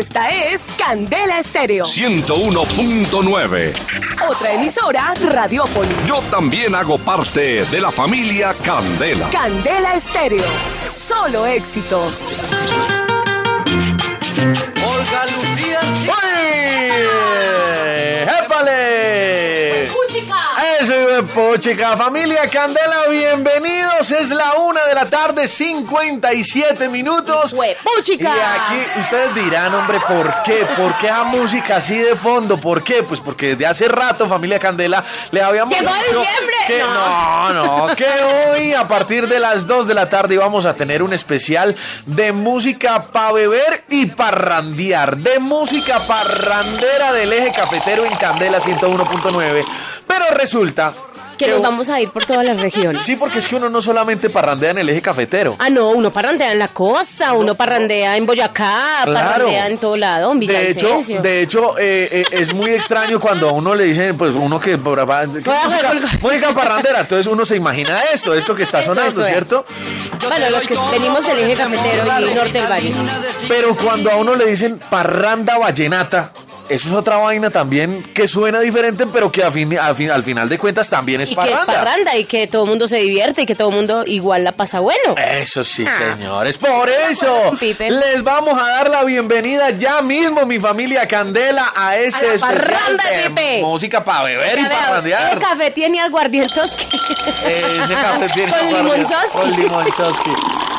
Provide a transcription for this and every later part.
Esta es Candela Estéreo. 101.9. Otra emisora, Radiópolis. Yo también hago parte de la familia Candela. Candela Estéreo. Solo éxitos. Olga Lucía. Eso, Pochica, familia Candela, bienvenidos. Es la una de la tarde, 57 minutos. ¡Huepuchica! Y aquí ustedes dirán, hombre, ¿por qué? ¿Por qué esa música así de fondo? ¿Por qué? Pues porque desde hace rato, familia Candela, le habíamos ¡Llegó dicho diciembre! que no, no, que hoy a partir de las 2 de la tarde íbamos a tener un especial de música para beber y parrandear, de música parrandera del eje cafetero en Candela 101.9. Pero resulta Que nos vamos a ir por todas las regiones. Sí, porque es que uno no solamente parrandea en el eje cafetero. Ah, no, uno parrandea en la costa, uno parrandea en Boyacá, Claro. parrandea en todo lado, en De hecho, Villavicencio. de hecho eh, eh, es muy extraño cuando a uno le dicen, pues uno que, que Voy a música, música parrandera, entonces uno se imagina esto, esto que está sonando, es. ¿cierto? Bueno, los que venimos del eje cafetero y norte del valle. Pero cuando a uno le dicen parranda vallenata, eso es otra vaina también que suena diferente, pero que a fin- a fin- al final de cuentas también es Y que es parranda. parranda y que todo el mundo se divierte y que todo el mundo igual la pasa bueno. Eso sí, Ah. señores. Por eso les vamos a dar la bienvenida ya mismo, mi familia Candela, a este A la especial parranda, de Pipe. música para beber y Ya veo, parrandear. El café tiene aguardientos que... Ese café tiene Con limonzoski. Con limonzoski.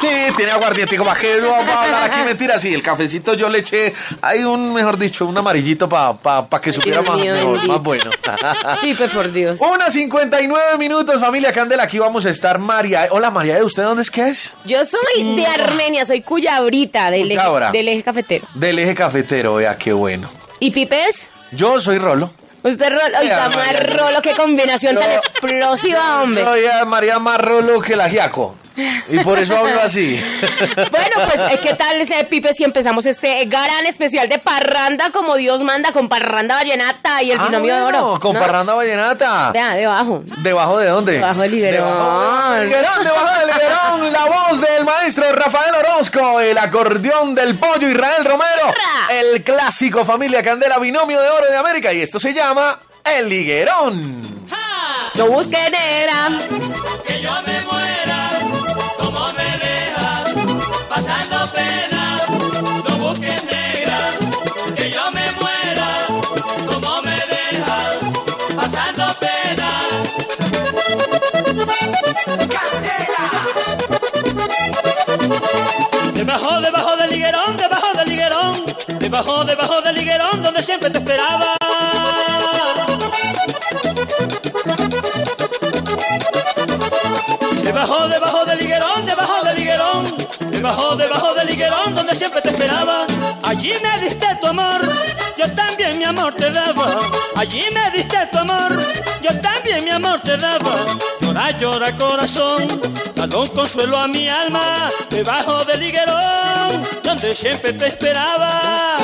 Sí, tiene aguardiente. ¿Para qué vamos a hablar aquí mentira? Sí, el cafecito yo le eché, hay un, mejor dicho, un amarillito para pa, pa que supiera más, mejor, más bueno. Pipe, por Dios. Una 59 minutos, familia Candela. Aquí vamos a estar María. Hola, María, ¿de usted dónde es que es? Yo soy de Armenia, soy cuyabrita del eje, del eje cafetero. Del eje cafetero, vea, qué bueno. ¿Y Pipe es? Yo soy Rolo. Usted Rolo, ay, María. Rolo, qué combinación tan explosiva, hombre. Soy a María más Rolo que la Giaco. Y por eso hablo así. Bueno, pues, eh, ¿qué tal ese Pipe si empezamos este gran especial de parranda como Dios manda con parranda vallenata y el Ah, binomio de oro? Con ¿no? parranda vallenata. Vea, debajo. ¿Debajo de dónde? Debajo del higuerón. Debajo del debajo del la voz del maestro Rafael Orozco, el acordeón del pollo Israel Romero, el clásico Familia Candela Binomio de Oro de América, y esto se llama El Higuerón. No busque negra. que yo me muera, Debajo, debajo del higuerón, debajo del higuerón, debajo, debajo del higuerón, donde siempre te esperaba. Debajo, debajo del higuerón, debajo del higuerón, debajo, debajo del higuerón, donde siempre te esperaba. Allí me diste tu amor, yo también mi amor te daba. Allí me diste tu amor, yo también mi amor te daba. Llora, llora corazón, un consuelo a mi alma, debajo del higuerón, donde siempre te esperaba.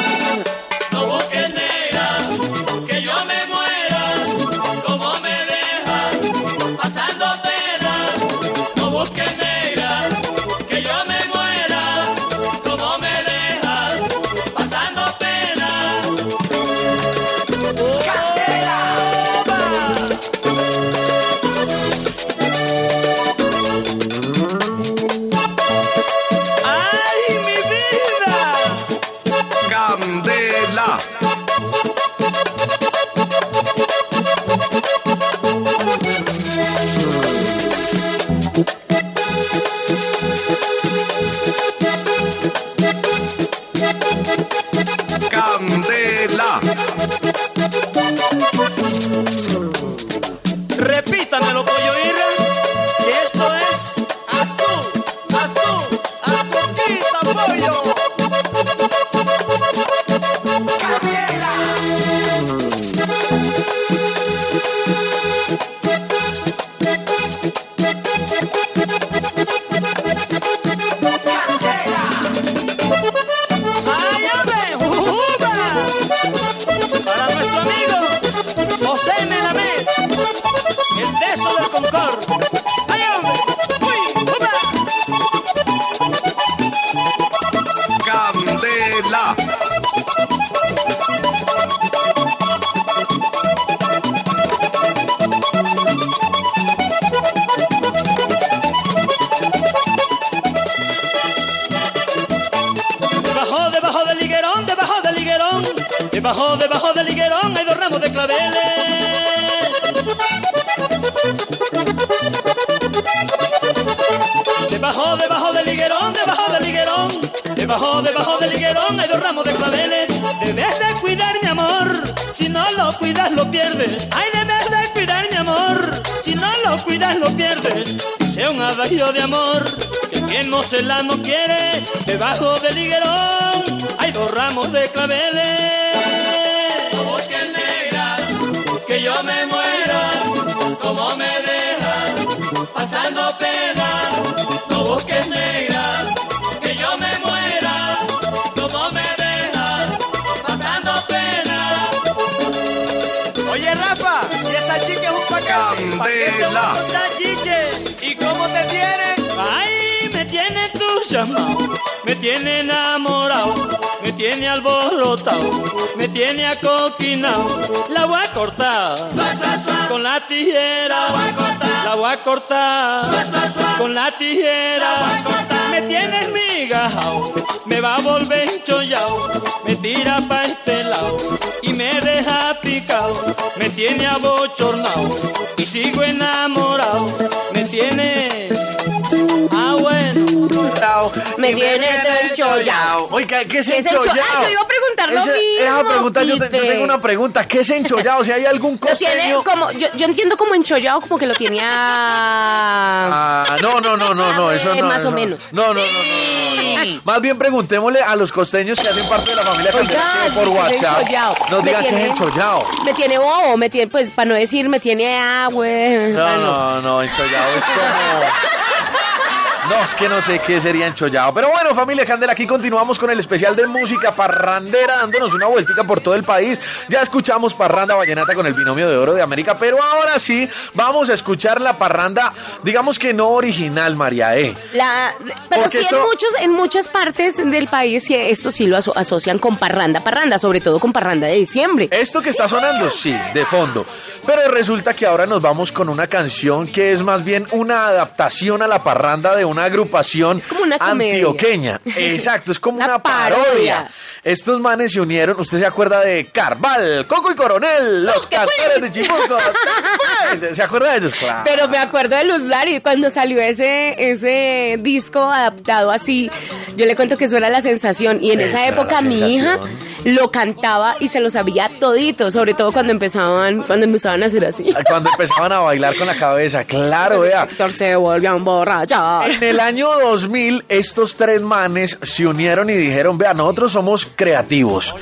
Entusiasmado, me tiene enamorado, me tiene alborotado, me tiene acoquinado. La voy a cortar con la tijera, la voy a cortar. Con la tijera. Me tienes migajao, me va a volver enchollado, me tira pa' este lado y me deja picado, me tiene abochornado y sigo enamorado, me tiene. Me tiene enchollado. Oiga, ¿qué es ¿Qué es encho- enchollado? Ah, yo iba a preguntar lo mismo, esa pregunta, yo, te- yo Pipe. tengo una pregunta. ¿Qué es enchollado? Si hay algún Lo tiene costeño... como, yo, yo entiendo como enchollado, como que lo tiene a... Ah, no, no, no, no, no, eso Eh, no. más eso o no. menos. No, no, no, no, no, no. Más bien preguntémosle a los costeños que hacen parte de la familia Oiga, por WhatsApp. Nos Me digan que es enchollado. Me tiene bobo, me tiene, pues, para no decir, me tiene agua. No, no, no, enchollado es como... No, es que no sé qué sería enchollado. Pero bueno, familia Candela, aquí continuamos con el especial de música parrandera, dándonos una vueltica por todo el país. Ya escuchamos parranda vallenata con el binomio de oro de América, pero ahora sí vamos a escuchar la parranda, digamos que no original, María E. La, pero Porque sí esto- en muchos, en muchas partes del país esto sí lo aso- asocian con parranda, parranda, sobre todo con parranda de diciembre. Esto que está sonando, sí, de fondo. Pero resulta que ahora nos vamos con una canción que es más bien una adaptación a la parranda de una agrupación Es como una comedia. antioqueña. Exacto, es como Una una, parodia. parodia. Estos manes se unieron, usted se acuerda de Carval, Coco y Coronel, los ¿qué cantores de Chipuco. Pues, ¿Se acuerda de ellos? Claro. Pero me acuerdo de Luz Dari cuando salió ese, ese disco adaptado así. Yo le cuento que eso era la sensación. Y en Esa época mi hija lo cantaba y se lo sabía todito, sobre todo cuando empezaban, cuando empezaban a hacer así. Cuando empezaban a bailar con la cabeza, claro, vea. Héctor se volvió a emborrachar. En el año 2000, estos tres manes se unieron y dijeron, vea, nosotros somos creativos.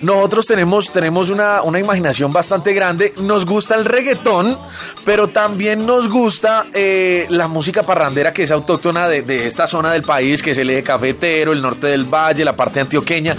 Nosotros tenemos, tenemos una, una imaginación bastante grande. Nos gusta el reggaetón, pero también nos gusta eh, la música parrandera que es autóctona de, esta zona del país, que es el eje cafetero, el norte del valle, la parte antioqueña.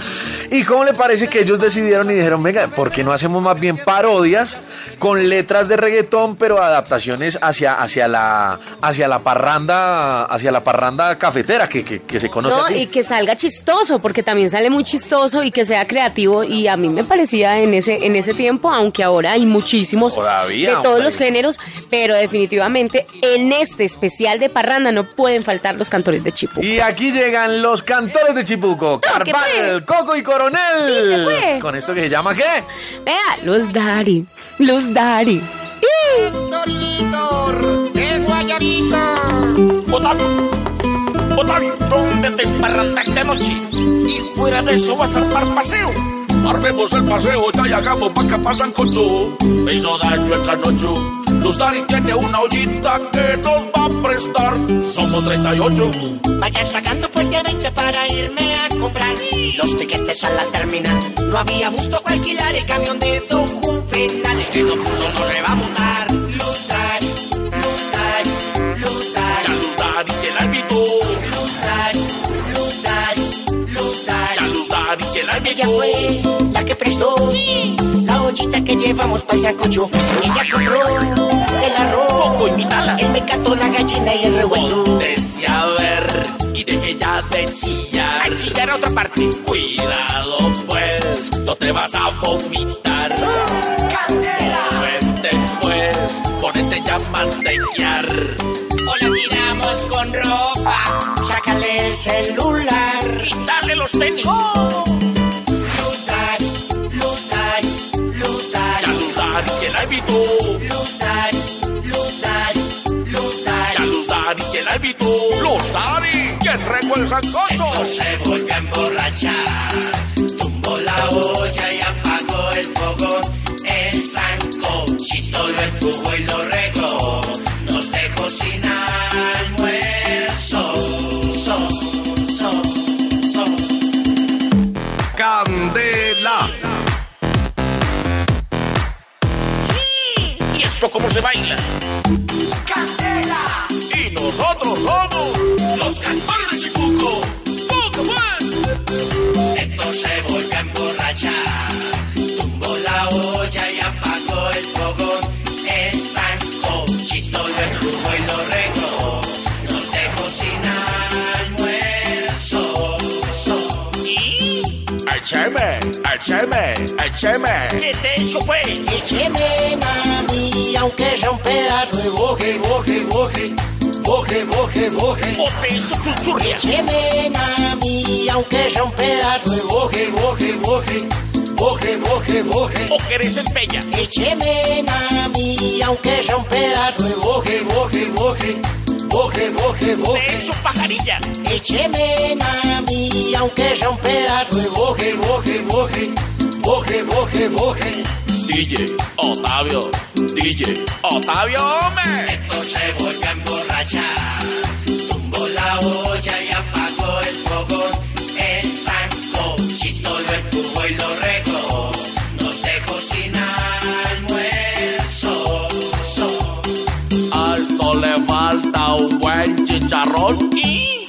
¿Y cómo le parece que ellos decidieron y dijeron, venga, ¿por qué no hacemos más bien parodias con letras de reggaetón, pero adaptaciones hacia, hacia, la, hacia la parranda, hacia la parranda cafetera que, que, que se conoce No, así? y que salga chistoso, porque también sale muy chistoso y que sea creativo. Y a mí me parecía en ese, en ese tiempo, aunque ahora hay muchísimos Todavía, de todos hombre. los géneros, pero definitivamente en este especial de parranda no pueden faltar los cantores de Chipu. Y aquí llegan los cantores de Chipuco, ¿qué Carval? Coco y Coronel. ¿qué fue? Con esto que se llama ¿qué? Vea, Luz Dari, Luz Dari. Víctor, el guayabito. Otavio, Otavio, ¿dónde te emparrandaste anoche? Y fuera de eso vas a armar paseo. Armemos el paseo, ya llegamos pa' que pasan con su. Me hizo daño el trasnocho. Luz Dari tiene una ollita que nos va a prestar. Somos 38. Vayan sacando fuerte 20 para irme a comprar los tiquetes a la terminal. No había gusto para alquilar el camión de Don Juvenal. El que no puso no se va a montar. Dari que la invitó. Luz Dari que la Ella fue la que prestó la ollita que llevamos para el sancocho. Ella compró el arroz, Coco, invítala. el mecato, la gallina y el revuelto. Póntese a ver y deje ya de chillar. A chillar a otra parte. Cuidado pues, no te vas a vomitar. Vente pues, ponete ya a mantequear tiramos con ropa. Sácale el celular. Quítale los tenis. ¡Oh! Lutari, Lutari, Lutari. La Lutari que la evitó. Lutari, Lutari, Lutari. La Lutari que la evitó. Lutari, que rengo el sancocho. Esto se volvió a emborrachar. Tumbó la olla y apagó el fogón. El sancochito lo empujó y lo regó. Candela. ¿Y esto cómo se baila? Candela. Y nosotros somos Echeme, echeme, echeme. ¿Qué te hizo, pues? Écheme, mami, aunque sea un pedazo de boje, boje, boje. Boje, boje, boje. ¿O te hizo chuchurria? Écheme, mami, aunque sea un pedazo de boje, boje, boje. Boje, boje, boje. ¿O querés empeña? Écheme, mami, aunque sea un pedazo de boje, boje, boje. Boje, boje, ¿Te boje. hizo pajarilla? Écheme, mami, aunque sea un pedazo de boje, boje, boje. Boje, boje, boje. DJ Otavio, DJ Otavio, hombre. Esto se vuelve a emborrachar. Tumbó la olla y apagó el fogón. El sancochito lo empujó y lo buen chicharrón. ¿Y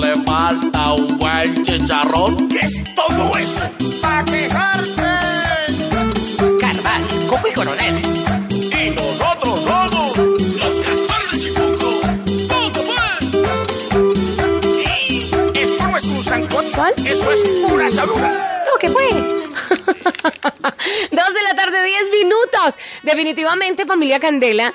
le falta un buen chicharrón. qué es todo eso? Pa' quejarse. Carval, Coco y Coronel. Y nosotros somos Los cantores de. Puco, pues. ¿Y eso no es un sancocho? Eso es pura salura. No, ¿qué fue? Dos de la tarde, diez minutos. Definitivamente, familia Candela,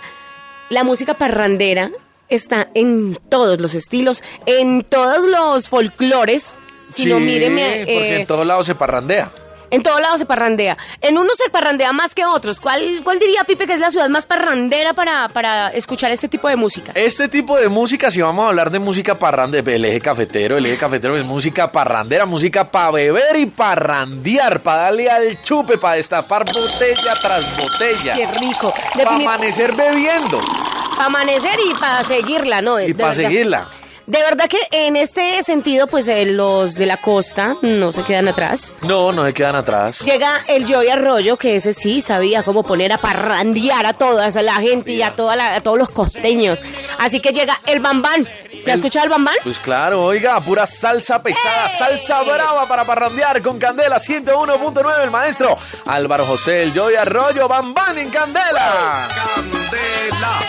la música parrandera está en todos los estilos, en todos los folclores. Si no, Sí, míreme. porque eh, en todos lados se parrandea. en todos lados se parrandea. En unos se parrandea más que otros. ¿Cuál, cuál diría Pipe que es la ciudad más parrandera para, para escuchar este tipo de música? Este tipo de música, si vamos a hablar de música parrandera, el eje cafetero, el eje cafetero es música parrandera, música para beber y parrandear, para darle al chupe, para destapar botella tras botella. Qué rico. Para amanecer bebiendo para amanecer y para seguirla, ¿no? y para seguirla. De verdad que en este sentido, pues eh, los de la costa no se quedan atrás. No, no se quedan atrás. Llega el Joy Arroyo, que ese sí sabía cómo poner a parrandear a toda la gente y a, toda la- a todos los costeños. Así que llega el Bambán. ¿Se ha escuchado el Bambán? Pues claro, oiga, pura salsa pesada, salsa brava para parrandear con Candela 101.9 el maestro Álvaro José, el Joy Arroyo, Bambán en Candela. Candela.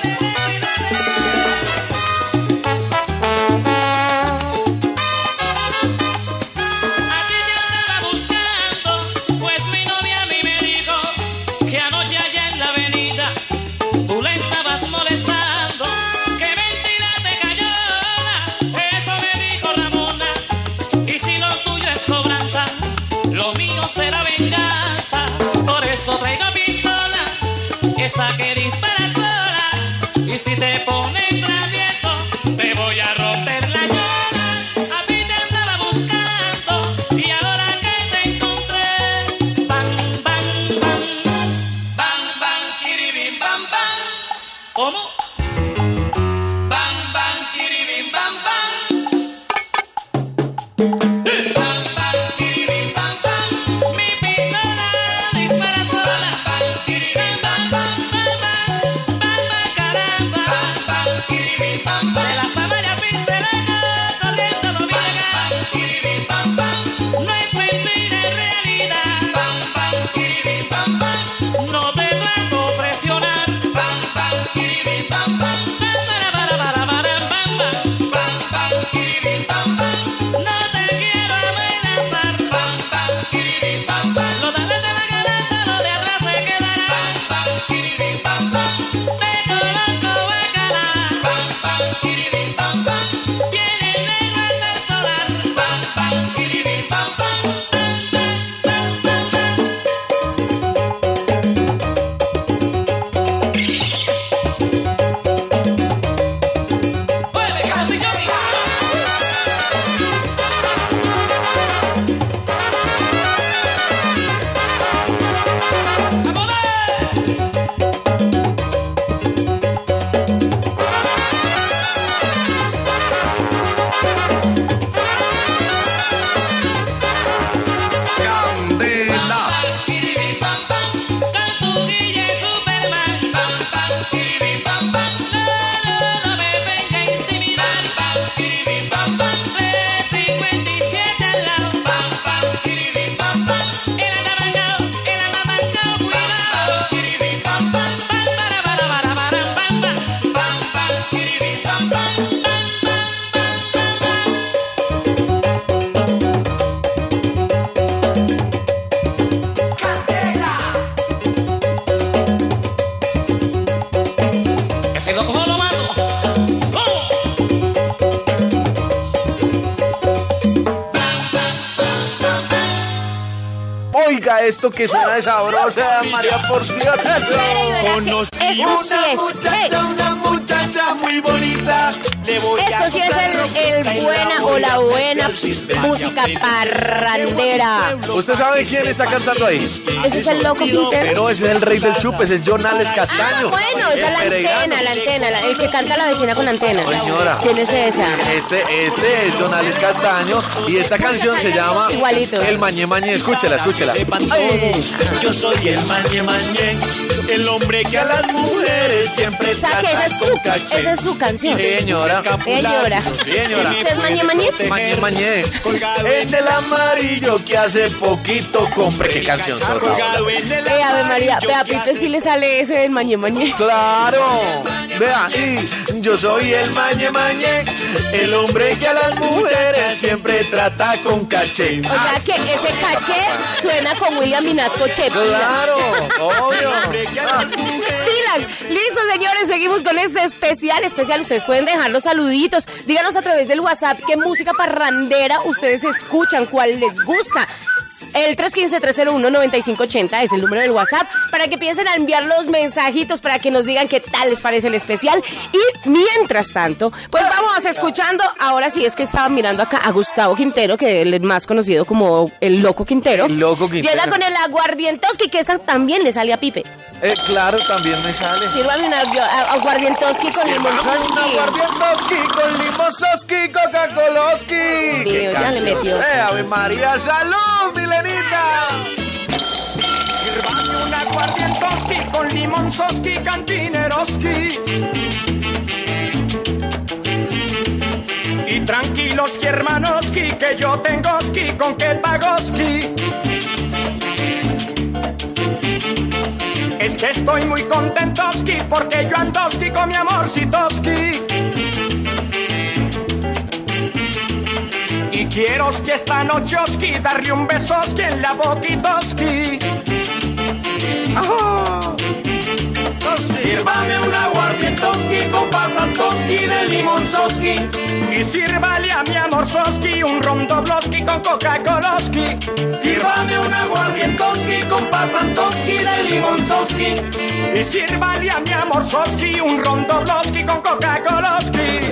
Eso traigo pistola, esa que dispara sola. Y si te pones esto que suena de sabrosa, María por Dios. Esto sí es. Una muchacha muy bonita. Le voy Esto sí es el, el buena o la buena música parrandera. ¿Usted sabe quién está cantando ahí? Ese es el loco Quintero. No, ese es el rey del chupe, ese es John Alex Ah, Castaño. bueno, esa es la antena, la antena, la- el que canta la vecina con antena. Señora. ¿Quién es esa? Este, este es John Alex Castaño y esta canción se llama Igualito. El Mañé Mañé. Escúchela, escúchela. Yo soy el mañe mañe, el hombre que a las mujeres siempre O sea, que esa es trata con caché. Esa es su canción. Señora. Señora. Señora. ¿Usted es mañe mañe? Mañé Mañé. Colgado En el amarillo que hace poquito compré. ¿Qué canción zorra? Eh, Ave María, vea, Pipe sí le sale ese del mañe mañe. Claro. Vea, y yo soy el Mañé Mañé, el hombre que a las mujeres siempre trata con caché. O sea que ese caché suena con William Minasco Che. Claro, obvio. Pilas, listo señores, seguimos con este especial, especial, ustedes pueden dejar los saluditos, díganos a través del WhatsApp qué música parrandera ustedes escuchan, cuál les gusta. El 315-301-9580 es el número del WhatsApp para que piensen a enviar los mensajitos para que nos digan qué tal les parece el especial. Y mientras tanto, pues vamos escuchando. Ahora sí es que estaba mirando acá a Gustavo Quintero, que es el más conocido como el Loco Quintero. El Loco Quintero. Llega con el aguardientoski, que esta también le sale a Pipe. Eh, claro, también me sale. Sírvame un aguardientoski con limonzoski. Aguardientoski con limososki, Coca-Coloski. Mío, ¿Qué ya le metió. Eh, Ave María, salud, Milenita. Sírvame un aguardientoski con limonzoski, cantineroski. Y tranquilos, hermanoski, que yo tengo ski con que el pagoski. Es que estoy muy contentoski porque yo andoski con mi amorcitoski. Quiero que esta nochoski darle un besoski en la boquitoski. Ah. Sírvame un aguardientoski con pasantoski de limonzoski. Y sírvale a mi amor soski un rondobloski con Coca-Coloski. Sírvame un aguardientoski con pasantoski de limonzoski. Y sírvale a mi amor soski un rondobloski con Coca-Coloski.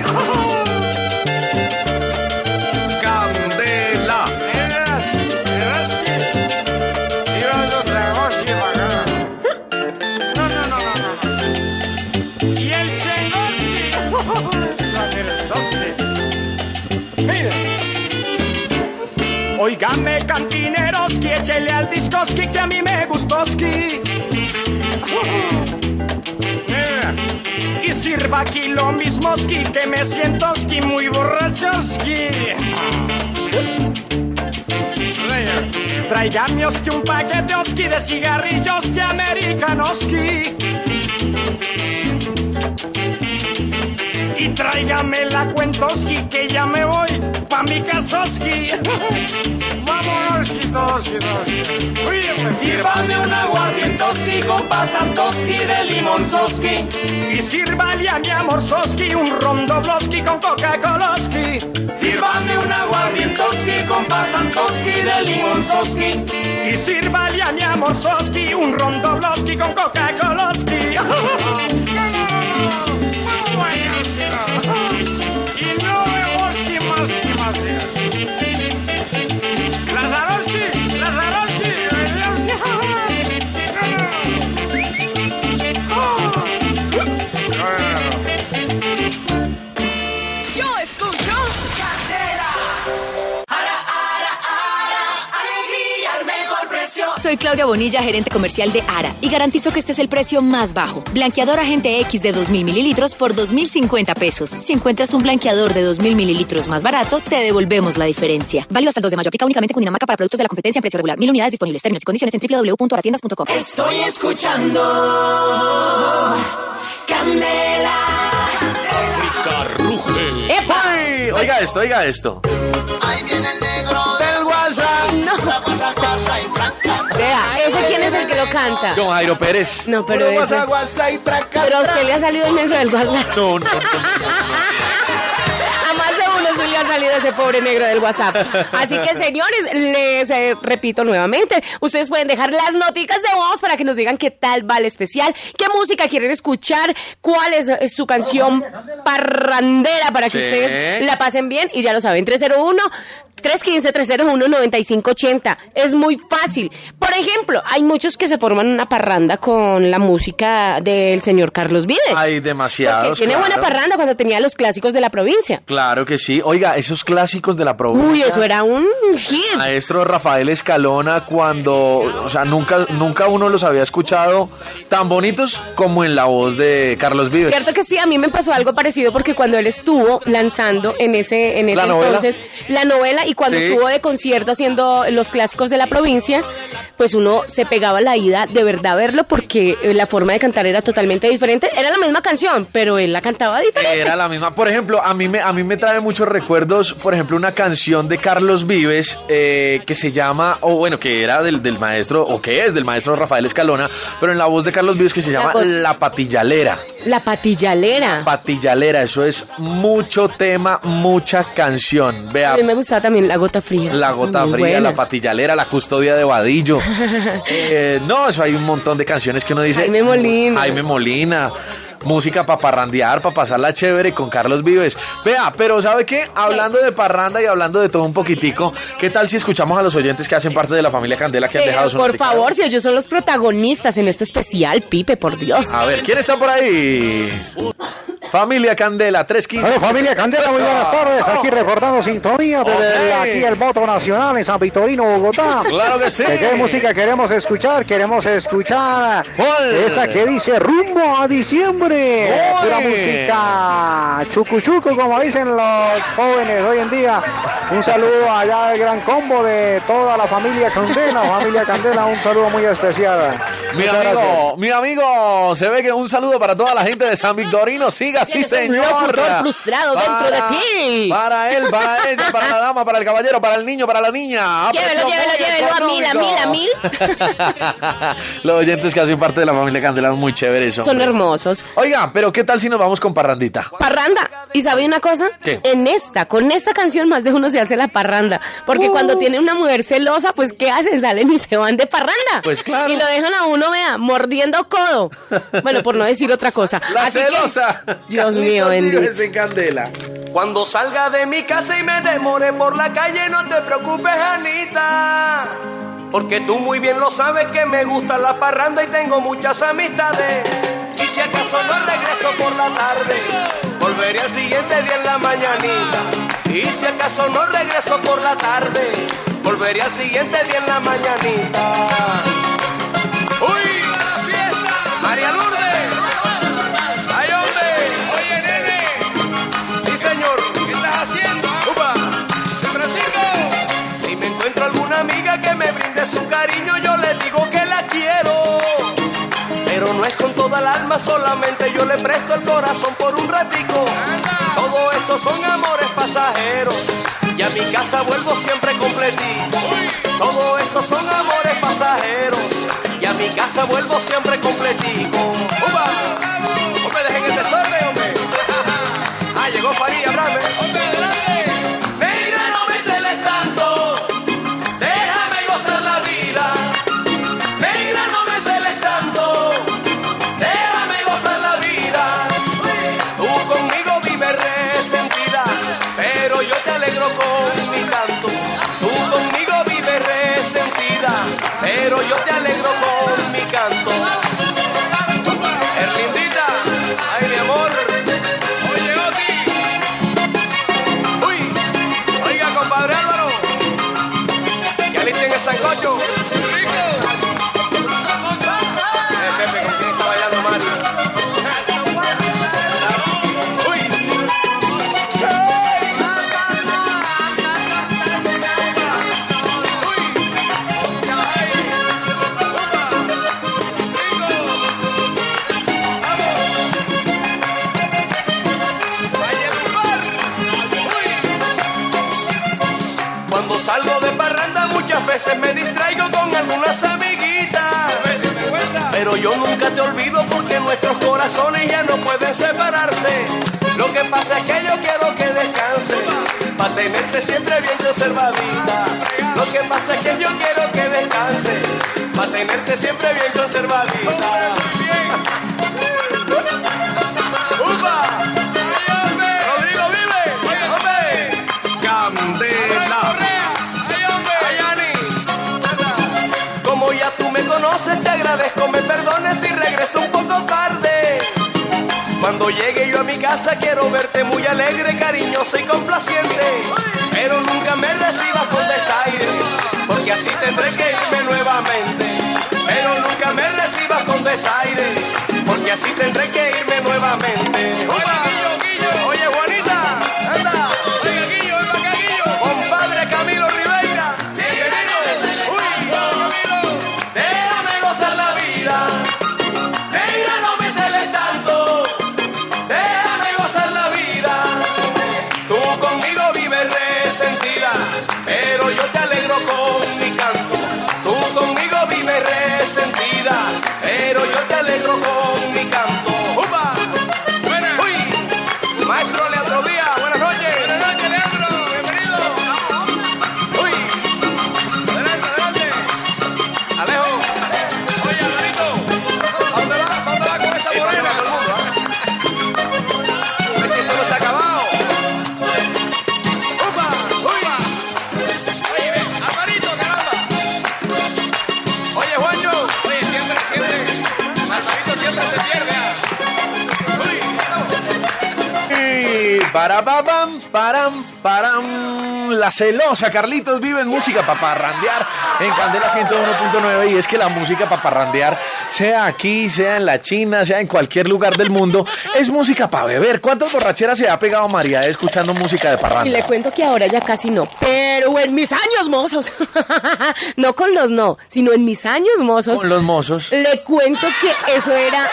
Óigame, cantineroski, échele al discoski que a mí me gustoski. Y sirva aquí lo mismoski, que me sientoski muy borrachoski. Tráigame oski un paquete oski de cigarrillos que americanoski. Y tráigame la cuentoski que ya me voy pa' mi casoski. Vámonos, toski, Sírvame un aguardientoski con pasantoski de limonzoski. Y sírvale a mi amor soski un rondobloski con Coca-Coloski. Sírvame un aguardientoski con pasantoski de limonzoski. Y sírvale a mi amor soski un rondobloski con Coca-Coloski. Soy Claudia Bonilla, gerente comercial de ARA, y garantizo que este es el precio más bajo. Blanqueador Agente X de 2.000 mililitros por 2.050 pesos. Si encuentras un blanqueador de 2.000 mililitros más barato, te devolvemos la diferencia. Válido hasta el 2 de mayo. Aplica únicamente con Dinamarca para productos de la competencia en precio regular. Mil unidades disponibles. Términos y condiciones en www.aratiendas.com. Estoy escuchando Candela. Ay, Oiga esto, oiga esto. Ahí viene el negro Del WhatsApp. Vea, ¿ese quién es el que lo canta? John Jairo Pérez. No, pero ese- y traca, Pero a traca. usted le ha salido el negro del WhatsApp. No, no, no. Ese pobre negro del WhatsApp. Así que, señores, les eh, repito nuevamente, ustedes pueden dejar las noticas de voz para que nos digan qué tal va el especial, qué música quieren escuchar, cuál es, eh, su canción parrandera para que Sí. ustedes la pasen bien y ya lo saben, 301 315-301-9580. Es muy fácil. Por ejemplo, hay muchos que se forman una parranda con la música del señor Carlos Vives. Hay Porque demasiados. tiene buena parranda cuando tenía los clásicos de la provincia. Claro que sí. Oiga, esos clásicos de la provincia. Uy, eso era un hit. Maestro Rafael Escalona cuando, o sea, nunca, nunca uno los había escuchado tan bonitos como en la voz de Carlos Vives. Cierto que sí, a mí me pasó algo parecido porque cuando él estuvo lanzando en ese, en ese ¿La novela? entonces la novela y cuando Sí. estuvo de concierto haciendo los clásicos de la provincia, pues uno se pegaba la ida de verdad a verlo porque eh, la forma de cantar era totalmente diferente. Era la misma canción, pero él la cantaba diferente. Era la misma. Por ejemplo, a mí me, a mí me trae muchos recuerdos, por ejemplo, una canción de Carlos Vives eh, que se llama, o bueno, que era del, del maestro, o que es del maestro Rafael Escalona, pero en la voz de Carlos Vives que se llama La Patillalera. La patillalera. Patillalera, eso es mucho tema, mucha canción. Vea, A mí me gustaba también la gota fría. La gota Muy fría, buena. la patillalera, la custodia de Vadillo. Eh, no, eso hay un montón de canciones que uno dice. Jaime Molina. Jaime Molina. Música para parrandear, para pasarla chévere con Carlos Vives. Vea, pero ¿sabe qué? Hablando de parranda y hablando de todo un poquitico, ¿qué tal si escuchamos a los oyentes que hacen parte de la familia Candela que han dejado su por favor, si ellos son los protagonistas en este especial, Pipe, por Dios. A ver, ¿quién está por ahí? Familia Candela, 315. Bueno, familia Candela, muy buenas tardes. Aquí recordando sintonía desde aquí el voto nacional en San Victorino, Bogotá. Claro que sí. ¿De qué música queremos escuchar? Queremos escuchar ¿Cuál? esa que dice rumbo a diciembre. Pura música chucu chucu, como dicen los jóvenes hoy en día. Un saludo allá del gran combo de toda la familia Candela. Familia Candela, un saludo muy especial. Mi Muchas amigo, gracias. mi amigo, se ve que un saludo para toda la gente de San Victorino. Siga un señor. frustrado dentro de ti. Para él, para ella, para la dama, para el caballero, para el niño, para la niña. Llévelo, Aprecio llévelo, muy llévelo a mil, a mil, a mil. Los oyentes que hacen parte de la familia Candela son muy chéveres. Son hombre. hermosos. Oiga, pero ¿qué tal si nos vamos con parrandita? Parranda. ¿Y sabe una cosa? ¿Qué? En esta, con esta canción más de uno se hace la parranda. Porque cuando tiene una mujer celosa, pues ¿qué hacen? Salen y se van de parranda. Pues claro. Y lo dejan a uno, vea, mordiendo codo. Bueno, por no decir otra cosa. La Así que- Dios mío, bendito. Candela. Cuando salga de mi casa y me demore por la calle, no te preocupes, Anita. Porque tú muy bien lo sabes que me gusta la parranda y tengo muchas amistades. Y si acaso no regreso por la tarde, volveré al siguiente día en la mañanita. Y si acaso no regreso por la tarde, volveré al siguiente día en la mañanita. Solamente yo le presto el corazón por un ratico. Todo eso son amores pasajeros. Y a mi casa vuelvo siempre completito. Todo eso son amores pasajeros. Y a mi casa vuelvo siempre completico. Yo nunca te olvido porque nuestros corazones ya no pueden separarse. Lo que pasa es que yo quiero que descanse. Pa' tenerte siempre bien conservadita. Lo que pasa es que yo quiero que descanse, para tenerte siempre bien conservadita. Casa quiero verte muy alegre, cariñoso y complaciente. Pero nunca me recibas con desaire, porque así tendré que irme nuevamente. Pero nunca me recibas con desaire, porque así tendré que irme nuevamente. Para pam, param, param. La celosa Carlitos vive en música para parrandear en Candela 101.9 y es que la música para parrandear, sea aquí, sea en la China, sea en cualquier lugar del mundo, es música para beber. ¿Cuántas borracheras se ha pegado María escuchando música de Y parranda? le cuento que ahora ya casi no. Pero en mis años mozos. no con los no, sino en mis años mozos. Con los mozos. Le cuento que eso era,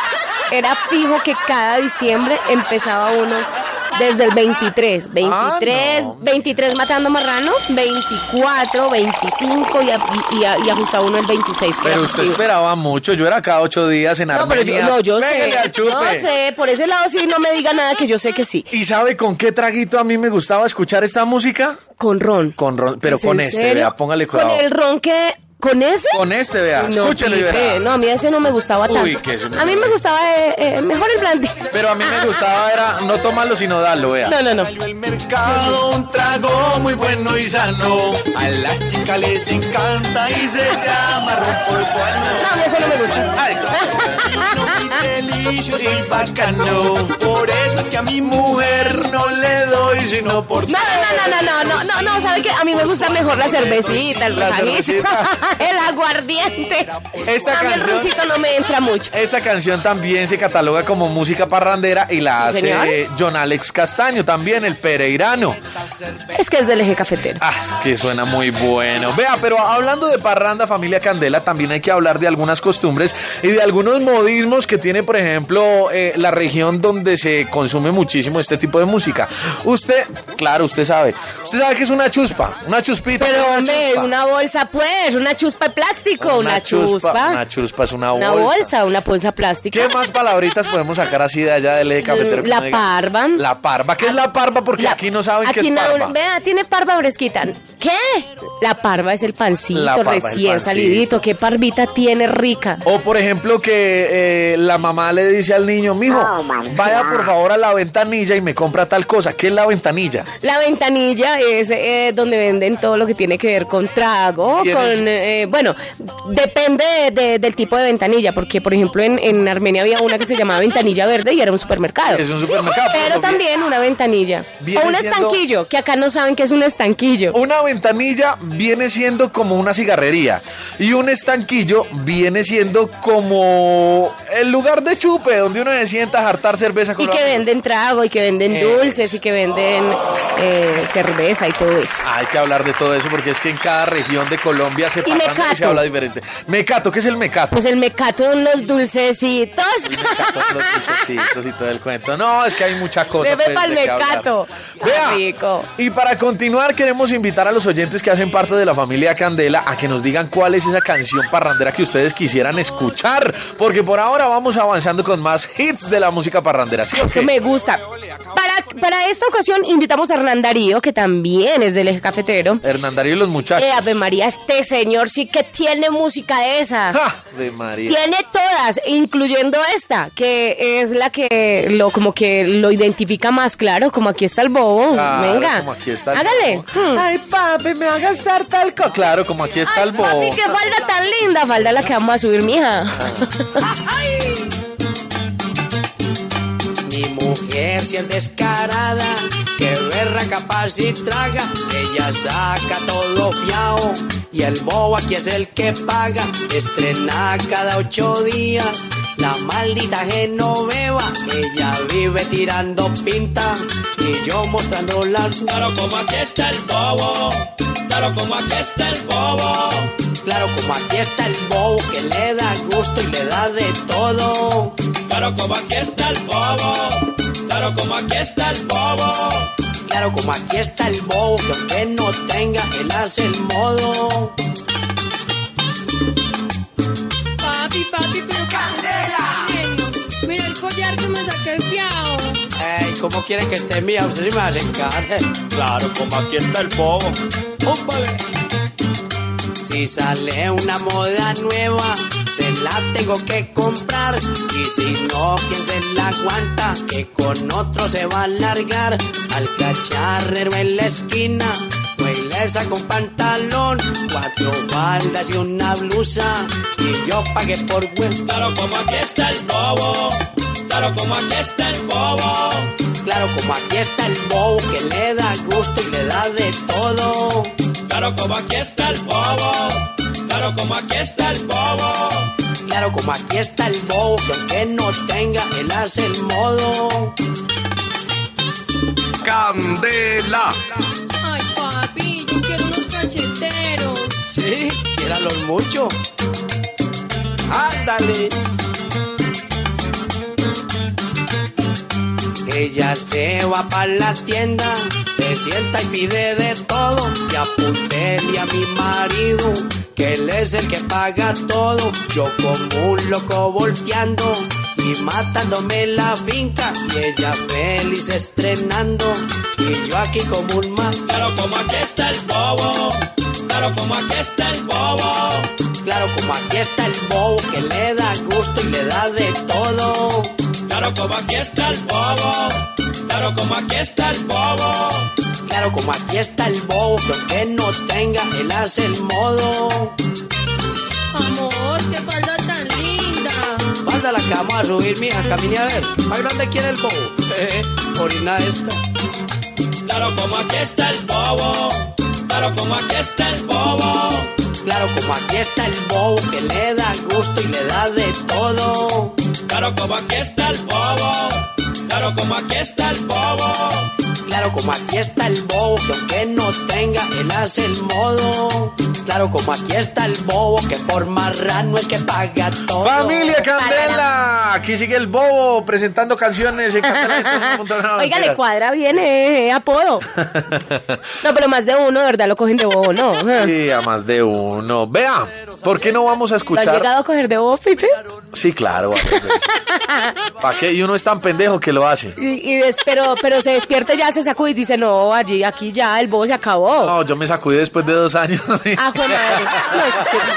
era fijo que cada diciembre empezaba uno desde el 23. 23, 23 matando marrano, 24, 25 y, a- y, a- y ajustaba uno el 26. que Pero usted festivo. esperaba mucho, yo era cada ocho días en No, pero Armenia. yo, no, yo sé. Pégale al chupe. Yo sé, por ese lado sí no me diga nada que yo sé que sí. ¿Y sabe con qué traguito a mí me gustaba escuchar esta música? Con ron. Con ron, pero ¿Es con este, vea, póngale Con cuidado. el ron que... ¿Con ese? Con este, vea, No, escúchelo y Pipe, verá. No, a mí ese no me gustaba Uy, tanto. que ese me a mí me gustaba eh, eh, mejor el brandy. Pero a mí me gustaba era no tomarlo sino darlo, vea. No, no, no. el mercado un trago muy bueno y sano. A las chicas les encanta y se llama portuano. No, a mí ese no me gusta. Delicioso y bacano. Por eso es que a mi mujer no le doy sino por No, no, no, no, no, no, no, no, ¿sabe qué? A mí me gusta mejor la cervecita, el cervecita. el aguardiente. Esta a mí el canción- roncito no me entra mucho. Esta canción también se cataloga como música parrandera y la hace señor. John Alex Castaño, también el pereirano. Es que es del eje cafetero. Ah, que suena muy bueno. Vea, pero hablando de parranda, familia Candela, también hay que hablar de algunas costumbres y de algunos modismos que tiene, por ejemplo, eh, la región donde se consume muchísimo este tipo de música. Usted, claro, usted sabe. Usted sabe que es una chuspa, una chuspita. Pero, una hombre, chuspa. una bolsa, pues, una chuspa de plástico, una, chuspa. Una chuspa es una, Una bolsa. bolsa, una bolsa plástica. ¿Qué más palabritas podemos sacar así de allá del eje cafetero? que La parva. La parva. ¿Qué es la parva? Porque La- aquí no saben qué es no- parva. Vea, tiene parva fresquita. ¿Qué? La parva es el pancito recién salidito. ¿Qué parvita tiene rica? O por ejemplo que eh, la mamá le dice al niño, mijo, vaya por favor a la ventanilla y me compra tal cosa. ¿Qué es la ventanilla? La ventanilla es eh, donde venden todo lo que tiene que ver con trago, con... eh, bueno, depende de- de- del tipo de ventanilla, porque por ejemplo en, en Armenia había una que se llamaba ventanilla verde y era un supermercado. Es un supermercado. Pero también una ventanilla. O un estanquillo, que acá no saben qué es un estanquillo. Una ventanilla viene siendo como una cigarrería y un estanquillo viene siendo como el lugar de chupe donde uno se sienta a hartar cerveza con Y que. Venden trago, y que venden Eso. dulces, y que venden eh, cerveza y todo eso. Hay que hablar de todo eso porque es que en cada región de Colombia se y se mecato. habla diferente. Mecato, ¿qué es el mecato? Pues el mecato son los dulcecitos. Mecatos, los dulcecitos y todo el cuento. No, es que hay mucha cosa. Bebe pues, qué hablar. mecato. Vea, rico. y para continuar queremos invitar a los oyentes que hacen parte de la familia Candela a que nos digan cuál es esa canción parrandera que ustedes quisieran escuchar, porque por ahora vamos avanzando con más hits de la música parrandera. Me gusta. Para para esta ocasión invitamos a Hernán Darío, que también es del eje cafetero. Hernán Darío y los muchachos. Eh, Ave María, este señor sí que tiene música de esa. Ave María. Tiene todas, incluyendo esta, que es la que lo como que lo identifica más claro, como aquí está el bobo. Claro, Venga. como aquí está el Hágale. bobo. Hmm. Ay, papi, me va a gastar tal co- Claro, como aquí está el bobo. Papi, qué falda tan linda, falda la que vamos a subir, mija. Mi mujer si es descarada, que berra capaz y traga, ella saca todo fiao y el bobo aquí es el que paga, estrena cada ocho días, la maldita Genoveva, ella vive tirando pinta y yo mostrando la... Claro, como aquí está el bobo. Claro, como aquí está el bobo. Claro, como aquí está el bobo que le da gusto y le da de todo. Claro, como aquí está el bobo. Claro, como aquí está el bobo. Claro, como aquí está el bobo que aunque no tenga, él hace el modo. Papi, papi, pero ¡Candela! Mira el collar que me saqué fiao. Ey, ¿cómo quieren que esté mía? Usted sí me hace. Claro, como aquí está el bobo. Si sale una moda nueva, se la tengo que comprar. Y si no, ¿quién se la aguanta? Que con otro se va a largar. Al cacharrero en la esquina, le saco un pantalón, cuatro baldas y una blusa. Y yo pagué por web. Claro, como aquí está el bobo. Claro, como aquí está el bobo. Claro, como aquí está el bobo que le da gusto y le da de todo. Claro, como aquí está el bobo. Claro, como aquí está el bobo. Claro, como aquí está el bobo que aunque no tenga, él hace el modo. Candela. Ay, papi, yo quiero unos cacheteros. Sí, los mucho. Ándale. Ella se va para la tienda, se sienta y pide de todo. Y apuntéle a mi marido, que él es el que paga todo. Yo como un loco volteando y matándome la finca. Y ella feliz estrenando, y yo aquí como un más. Claro, como aquí está el bobo. Claro, como aquí está el bobo. Claro, como aquí está el bobo que le da gusto y le da de todo. Claro, como aquí está el bobo. Claro, como aquí está el bobo. Claro, como aquí está el bobo, que aunque no tenga, él hace el modo. Amor, qué falda tan linda. Falda la que vamos a subir, mija, camine a ver. Más grande quiere el bobo. Orina esta. Claro, como aquí está el bobo. Claro, como aquí está el bobo. Claro, como aquí está el bobo, que le da gusto y le da de todo. Claro, como aquí está el bobo. Claro, como aquí está el bobo. Claro, como aquí está el bobo, que aunque no tenga, él hace el modo. Claro, como aquí está el bobo, que por marrano es que paga todo. Familia Candela, aquí sigue el bobo presentando canciones. Oiga, le cuadra bien eh, eh, apodo. No, pero más de uno, de verdad, lo cogen de bobo, ¿no? Sí, a más de uno. Vea, ¿por qué no vamos a ¿Lo han escuchar? llegado a coger de bobo, Pipe? Sí, claro. ¿Para qué? Y uno es tan pendejo que lo hace. Y, y des- pero, pero se despierta ya, se sacude y dice, no, allí, aquí ya, el bobo se acabó. No, yo me sacudí después de dos años. Ah, madre. No es cierto.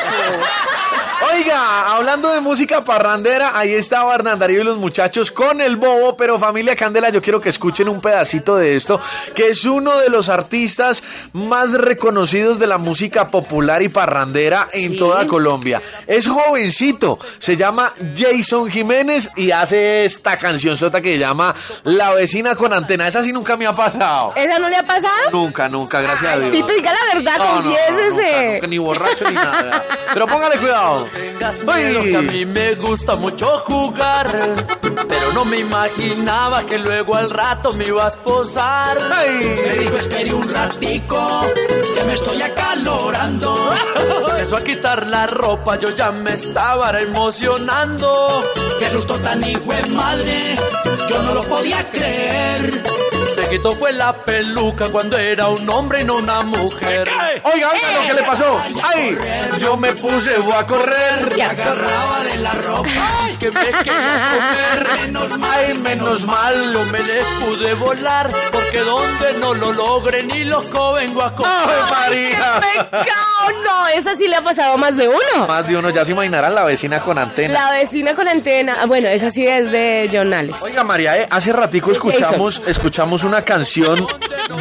Oiga, hablando de música parrandera, ahí estaba Hernán Darío y los muchachos con el bobo, pero familia Candela, yo quiero que escuchen un pedacito de esto, que es uno de los artistas más reconocidos de la música popular y parrandera en toda Colombia. Es jovencito, se llama Jason Jiménez y hace esta canción sota que se llama La vecina con antena. Esa sí nunca me ha pasado. ¿Esa no le ha pasado? Nunca, nunca, gracias a Dios. Pipe, diga la verdad, No, no, no, confiésese. nunca, nunca, ni borracho ni nada. Pero póngale cuidado. Miedo que a mí me gusta mucho jugar, pero no me imaginaba que luego al rato me iba a esposar. Me dijo espere un ratico, que me estoy acalorando. Empezó a quitar la ropa, yo ya me estaba emocionando. Qué susto tan hijo de madre, yo no lo podía creer. Se quitó fue la peluca cuando era un hombre y no una mujer. Oiga, oiga lo que le pasó. Ay, yo me puse voy a correr. Y agarraba de la ropa. Es que me quería comer. Menos mal, Ay, menos mal, no me le pude volar. Porque donde no lo logre ni loco vengo a comer. ¡Ay, María! ¡Pecado! No, esa sí le ha pasado a más de uno. Más de uno ya se imaginarán la vecina con antena. La vecina con antena. Ah, Bueno, esa sí es de John Alex. Oiga, María, eh, hace ratico escuchamos, escuchamos una canción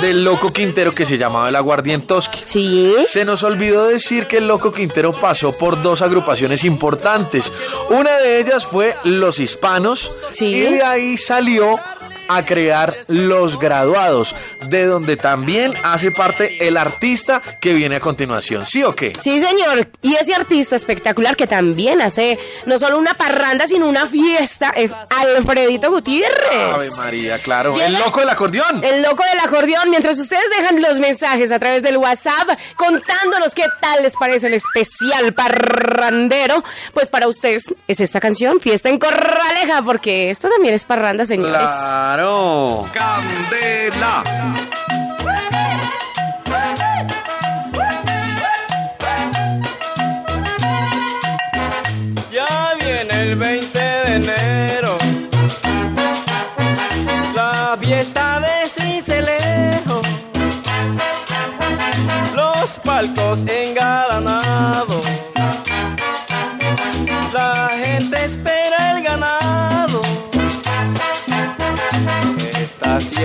del Loco Quintero que se llamaba El Aguardientoski. Sí. Se nos olvidó decir que el Loco Quintero pasó por dos agrupaciones importantes. Una de ellas fue Los Hispanos Sí. y de ahí salió a crear Los Graduados, de donde también hace parte el artista que viene a continuación. ¿Sí o qué? Sí, señor. Y ese artista espectacular que también hace no solo una parranda, sino una fiesta es Alfredito Gutiérrez. Ave María, claro. Llega- El loco del acordeón. El loco del acordeón, mientras ustedes dejan los mensajes a través del WhatsApp contándonos qué tal les parece el especial parrandero, pues para ustedes es esta canción, Fiesta en Corraleja, porque esto también es parranda, señores. Claro. Candela. Ya viene el 20 de enero, la fiesta de Cincelejo, los palcos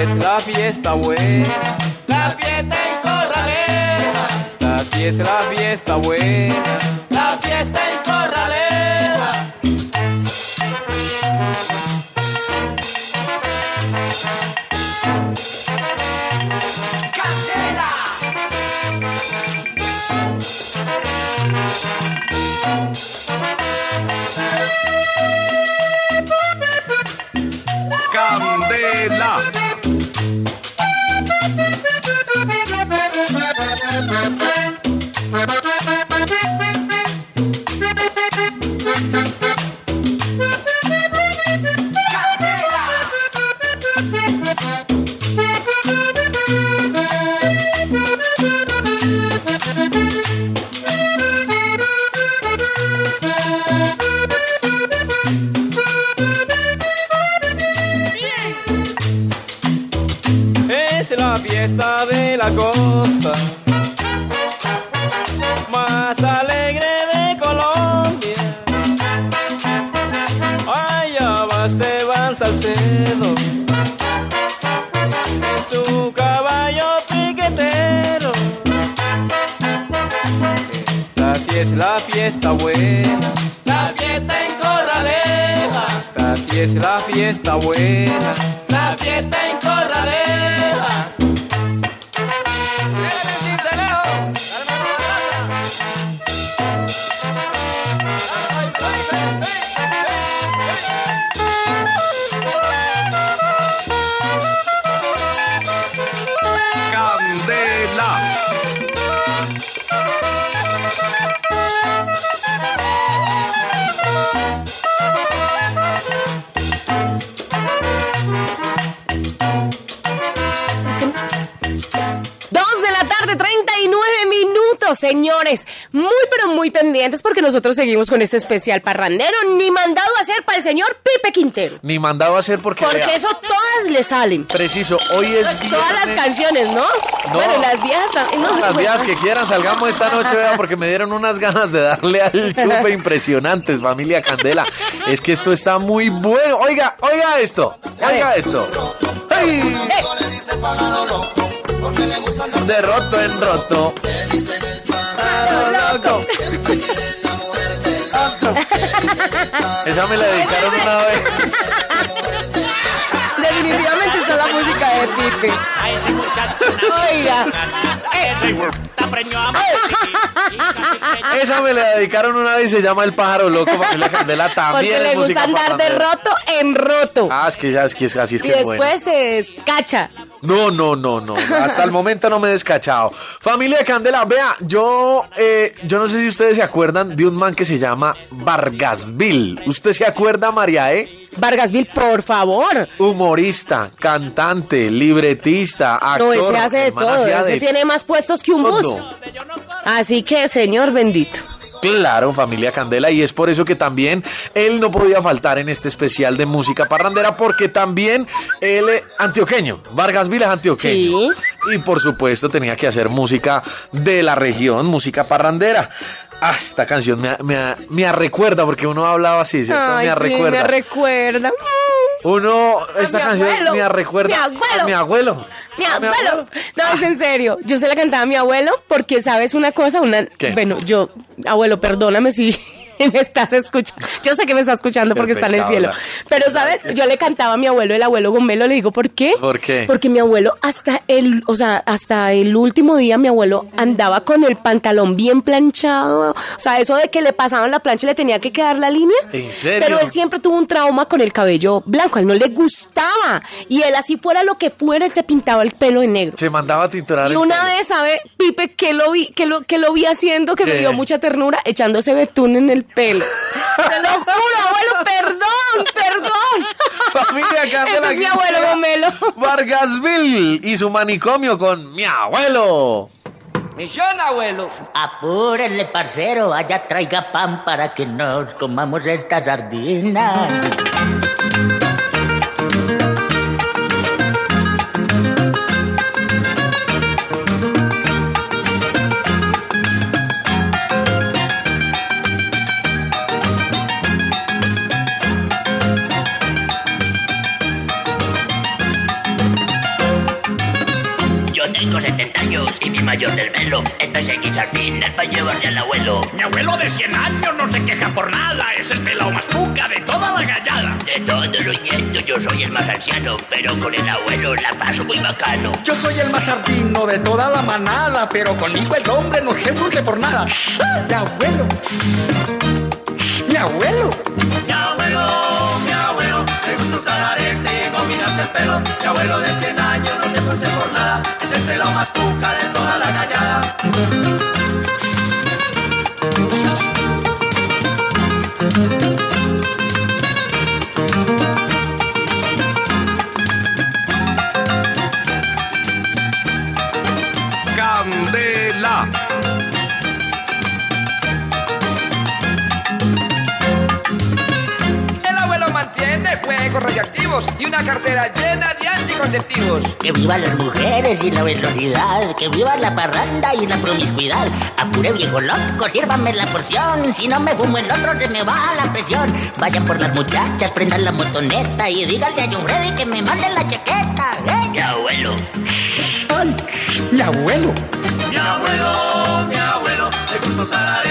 es la fiesta buena, La fiesta en Corraleja. esta sí es la fiesta buena. La nosotros seguimos con este especial parrandero, ni mandado a hacer para el señor Pipe Quintero. Ni mandado a hacer porque. Porque vea, eso todas le salen. Preciso, hoy es Todas las canciones, ¿no? No. Bueno, las viejas también. No, Las días que quieran, salgamos esta noche, vea, porque me dieron unas ganas de darle al chupe impresionantes, familia Candela. Es que esto está muy bueno. Oiga, oiga esto, oiga esto. ¡Ay! De roto en roto. Esa me la dedicaron una vez. Definitivamente la música de Pipe. A ese muchacho. Oiga. Ese está preñado a Esa me la dedicaron una vez y se llama El pájaro loco, familia Candela también Porque es le música gusta andar de roto en roto. Ah, es que ya es que es- así es y que es bueno. después se descacha. No, no, no, no. Hasta el momento no me he descachado. Familia Candela, vea, yo, eh, yo no sé si ustedes se acuerdan de un man que se llama Vargasville. ¿Usted se acuerda, María, eh? Vargasville, por favor. Humorista, cantante, libretista, actor. No, ese hace de todo. Ese de tiene más puestos que un bus. Así que, señor bendito. Claro, familia Candela, y es por eso que también él no podía faltar en este especial de música parrandera, porque también él es antioqueño, Vargas Vila es antioqueño. Y por supuesto tenía que hacer música de la región, música parrandera. Ah, esta canción me, me, me recuerda, porque uno hablaba así, ¿cierto? Ay, me sí, recuerda. me recuerda. uno, esta mi canción abuelo, me recuerda mi abuelo. a mi abuelo. Mi abuelo. No, es en serio. Yo se la cantaba a mi abuelo porque, ¿sabes una cosa? Una, ¿Qué? Bueno, yo, abuelo, perdóname si me estás escuchando. Yo sé que me está escuchando porque está en el cielo. Pero, ¿sabes? Yo le cantaba a mi abuelo, el abuelo Gomelo, le digo, ¿por qué? ¿Por qué? Porque mi abuelo hasta el, o sea, hasta el último día mi abuelo andaba con el pantalón bien planchado. O sea, eso de que le pasaban la plancha y le tenía que quedar la línea. ¿En serio? Pero él siempre tuvo un trauma con el cabello blanco, a él no le gustaba. Y él así fuera lo que fuera, él se pintaba el pelo en negro. Se mandaba a tinturar Y una vez, ¿sabe, Pipe, que lo vi, que lo, que lo vi haciendo, que me dio mucha ternura, echándose betún en el pelo. Te lo juro, abuelo, perdón, perdón. Familia Candela. Ese es mi abuelo Gomelo. Vargasville y su manicomio con mi abuelo. Misión, abuelo. Apúrenle, parcero, vaya traiga pan para que nos comamos esta sardina. Velo. Entonces aquí sardinas para llevarle al abuelo. Mi abuelo de 100 años no se queja por nada, es el pelado más puca de toda la gallada. De todos los nietos yo soy el más anciano, pero con el abuelo la paso muy bacano. Yo soy el más sardino de toda la manada, pero conmigo el hombre no se frunce por nada. Mi abuelo. Mi abuelo. Mi abuelo, mi abuelo, le gusta usar arete el pelo. Mi abuelo de 100 años no se frunce por nada, es el pelo más cuca de toda la gallada. Mantiene fuegos radioactivos y una cartera llena de anticonceptivos. Que vivan las mujeres y la velocidad, que viva la parranda y la promiscuidad. Apure viejo loco, sírvanme la porción, si no me fumo el otro se me va la presión. Vayan por las muchachas, prendan la motoneta y díganle a John Freddy que me mande la chaqueta. ¿eh? Mi abuelo. Mi abuelo. Mi abuelo, mi abuelo, le gusta usar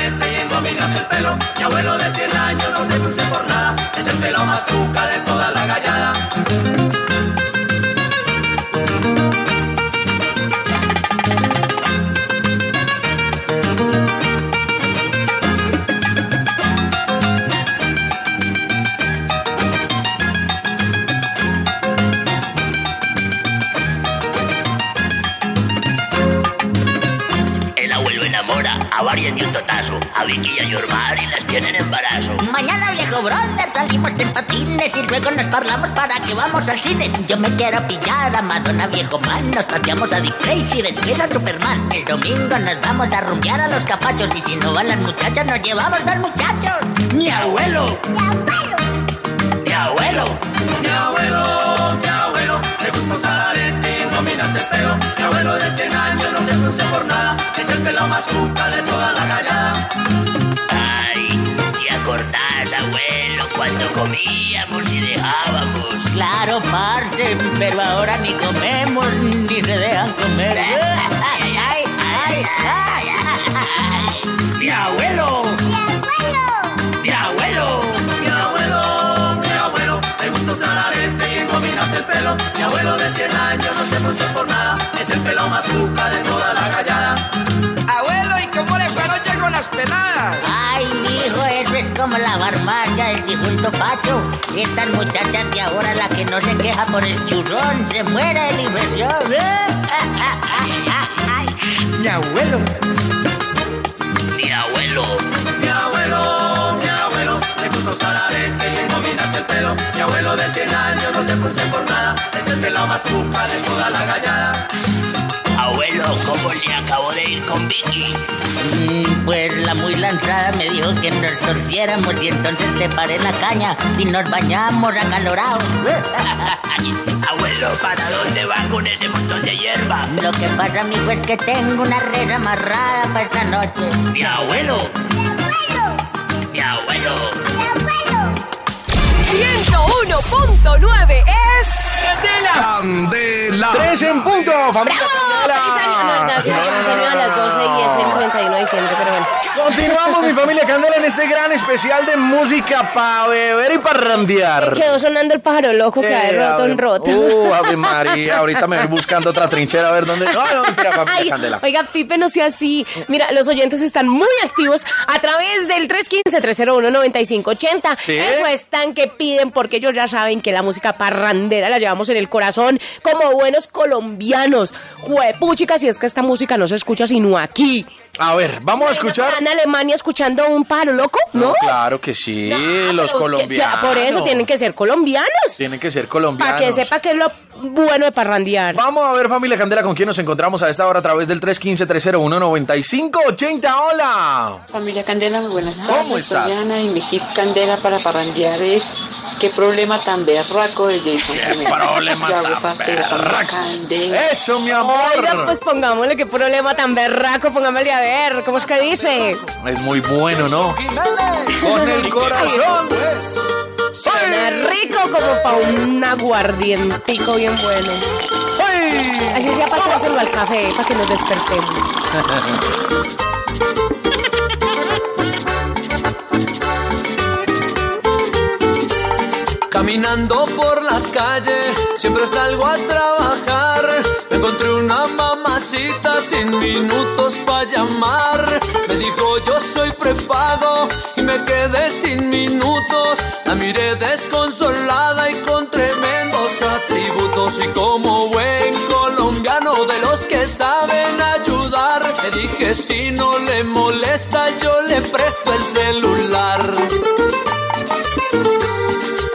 pelo. Mi abuelo de 100 años no se frunce por nada, es el pelo más cuca de toda la gallada. Tienen embarazo. Mañana, viejo brother, salimos en patines y luego nos parlamos para que vamos al cine. Yo me quiero pillar a Madonna, viejo man, nos paseamos a Dick Tracy, después a Superman. El domingo nos vamos a rumbear a los capachos y si no van las muchachas, nos llevamos dos muchachos. Mi abuelo. Mi abuelo. Mi abuelo, mi abuelo, le gusta usar arete y engominarse el pelo. Mi abuelo de 100 años no se frunce por nada, es el pelo más cuca de toda la gallada. Ay, ¿te acordás, abuelo, cuando comíamos y dejábamos? Claro, parce, pero ahora ni comemos ni se dejan comer. Ay, ay, ay, ay, ay. Mi abuelo. Mi abuelo. Mi abuelo, mi abuelo, le gusta usar arete y engominarse el pelo. Mi abuelo de 100 años no se frunce por nada, es el pelo más cuca de toda la gallada. Abuelo, ¿y cómo le fue anoche con las peladas? Ay, mijo, eso es como la barmaca del difunto Pacho. Y estas muchachas de ahora, la que no se queja por el churrón, se muere de la infección. Mi abuelo. Mi abuelo. Mi abuelo, mi abuelo, le gusta usar arete y engominarse el pelo. Mi abuelo de 100 años no se pulse por nada, es el pelado más cuca de toda la gallada. Abuelo, ¿cómo le acabo de ir con Vicky? Pues la muy lanzada me dijo que nos torciéramos y entonces te paré la caña y nos bañamos acalorados. Abuelo, ¿para dónde va con ese montón de hierba? Lo que pasa, amigo, es que tengo una red amarrada para esta noche. Mi abuelo. Mi abuelo. 101.9 es. Candela. Tres en punto, familia ¡Feliz año! No, no, feliz año a las 12 y es el 31 de diciembre, pero bueno. Continuamos, mi familia Candela, en este gran especial de música para beber y para randear. Quedó sonando el pájaro loco que Eh, de roto en roto. Uh, Ave María, ahorita me voy buscando otra trinchera a ver dónde. No, no, mentira, familia Ay, Candela. oiga, Pipe, no sea así. Mira, los oyentes están muy activos a través del 315-301-9580. ¿Sí? Eso están que piden porque ellos ya saben que la música parrandera la llevamos en el corazón como buenos colombianos. Juepuchica, si es que esta música no se escucha sino aquí. A ver, vamos a escuchar. ¿En Alemania escuchando un pájaro loco? ¿No? Claro que sí, No, los colombianos. que- Por eso tienen que ser colombianos. Tienen que ser colombianos. Para que sepa que es lo bueno de parrandear. Vamos a ver, familia Candela, con quién nos encontramos a esta hora a través del 315-301-9580. ¡Hola! Familia Candela, muy buenas tardes. ¿Cómo estás? Soy Ana y mi hit Candela para parrandear es qué problema tan berraco de Jason Jiménez. problema Yo hago tan Candela. Eso, mi amor. Oiga, pues pongámosle qué problema tan berraco, pongámosle a ver, ¿cómo es que dice? Es muy bueno, ¿no? Con el corazón. Suena rico como para un aguardientico bien bueno. Así sea para echárselo al café, para que nos despertemos. Caminando por la calle, siempre salgo a trabajar. Encontré una mamacita sin minutos para llamar. Me dijo yo soy prepago y me quedé sin minutos. La miré desconsolada y con tremendos atributos. Y como buen colombiano de los que saben ayudar, le dije si no le molesta yo le presto el celular.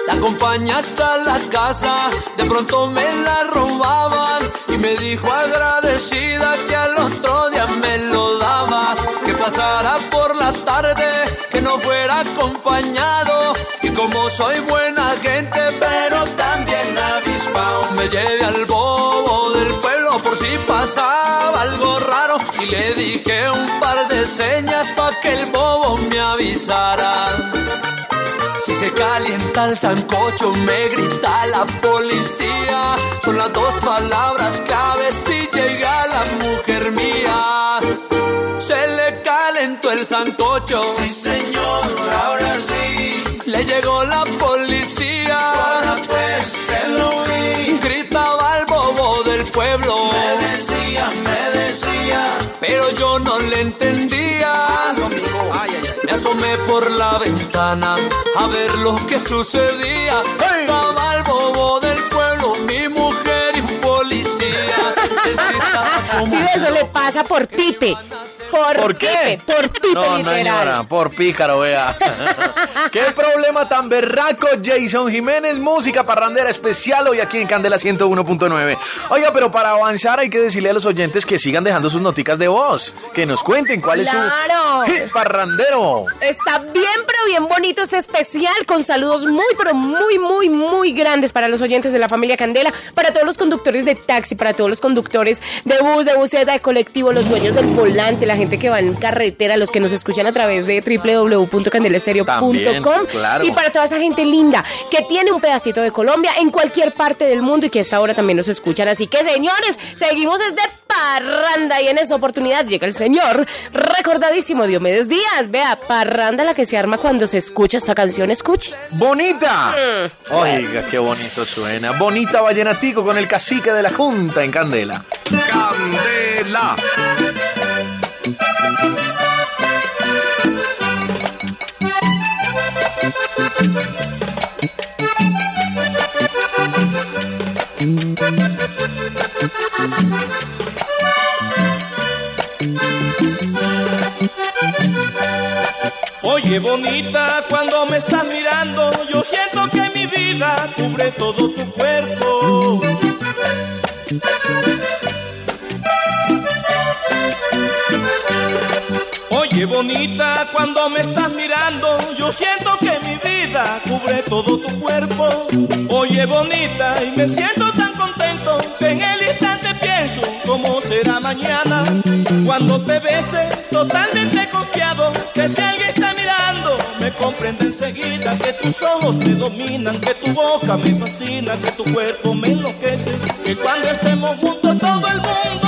La acompañé hasta la casa, de pronto me la robaban me dijo agradecida que al otro día me lo daba, que pasara por la tarde, que no fuera acompañado y como soy buena gente pero también avispado, me llevé al bobo del pueblo por si pasaba algo raro y le dije un par de señas para que el bobo me avisara. Se calienta el sancocho, me grita la policía. Son las dos palabras clave si llega la mujer mía. Se le calentó el sancocho. Sí, señor, ahora sí. Le llegó la policía. Ahora pues que lo vi. Gritaba el bobo del pueblo. Me decía, me decía. Pero yo no le entendía. Me asomé por la ventana a ver lo que sucedía. Estaba el bobo del pueblo, mi mujer y un policía. Sí, eso le pasa por Pipe. Por, ¿Por qué? Pipe, por Pipe, No, literal. señora, por pícaro, vea. ¿Qué problema tan berraco, Jason Jiménez? Música parrandera especial hoy aquí en Candela 101.9. Oiga, pero para avanzar hay que decirle a los oyentes que sigan dejando sus noticas de voz. Que nos cuenten cuál ¡Claro! es su hit parrandero. Está bien, pero bien bonito este especial con saludos muy, pero muy, muy, muy grandes para los oyentes de la familia Candela, para todos los conductores de taxi, para todos los conductores de bus, de buseta, de colectivo, los dueños del volante, la gente que va en carretera, los que nos escuchan a través de claro. y para toda esa gente linda que tiene un pedacito de Colombia en cualquier parte del mundo y que a esta hora también nos escuchan. Así que, señores, seguimos desde Parranda y en esta oportunidad llega el señor recordadísimo Diomedes Díaz. Vea, Parranda la que se arma cuando se escucha esta canción, escuche. ¡Bonita! Oiga, qué bonito suena. Bonita vallenatico con el cacique de la Junta en Candela. Candela. Oye, bonita, cuando me estás mirando, yo siento que mi vida cubre todo tu cuerpo. Oye bonita, cuando me estás mirando, yo siento que mi vida cubre todo tu cuerpo. Oye bonita, y me siento tan contento que en el instante pienso cómo será mañana. Cuando te bese, totalmente confiado, que si alguien está mirando, me comprende enseguida que tus ojos me dominan, que tu boca me fascina, que tu cuerpo me enloquece, que cuando estemos juntos todo el mundo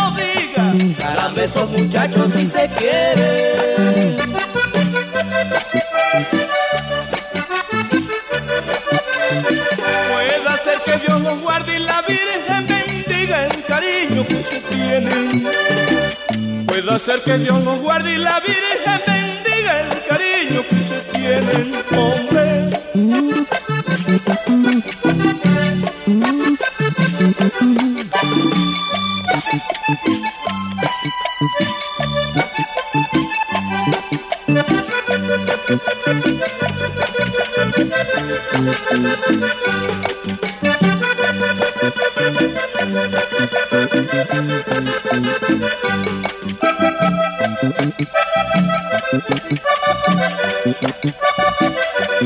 caramba esos muchachos si se quieren. Puede ser que Dios los guarde y la Virgen bendiga el cariño que se tienen. Puede ser que Dios los guarde y la Virgen bendiga el cariño que se tienen, hombre.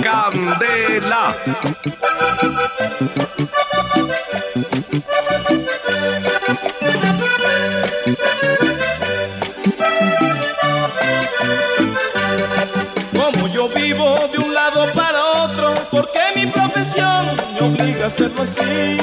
Candela. Así.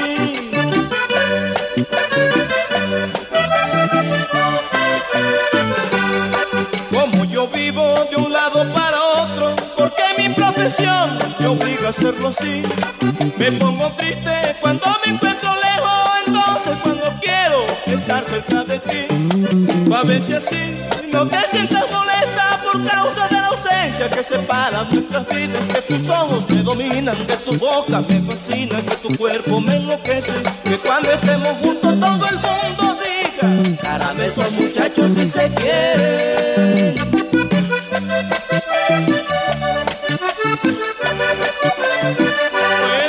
Como yo vivo de un lado para otro, porque mi profesión me obliga a hacerlo así. Me pongo triste cuando me encuentro lejos, entonces cuando quiero estar cerca de ti. A ver si así no te sientas molesta por causa de que separa nuestras vidas. Que tus ojos me dominan, que tu boca me fascina, que tu cuerpo me enloquece. Que cuando estemos juntos todo el mundo diga, caramba esos muchachos si se quieren.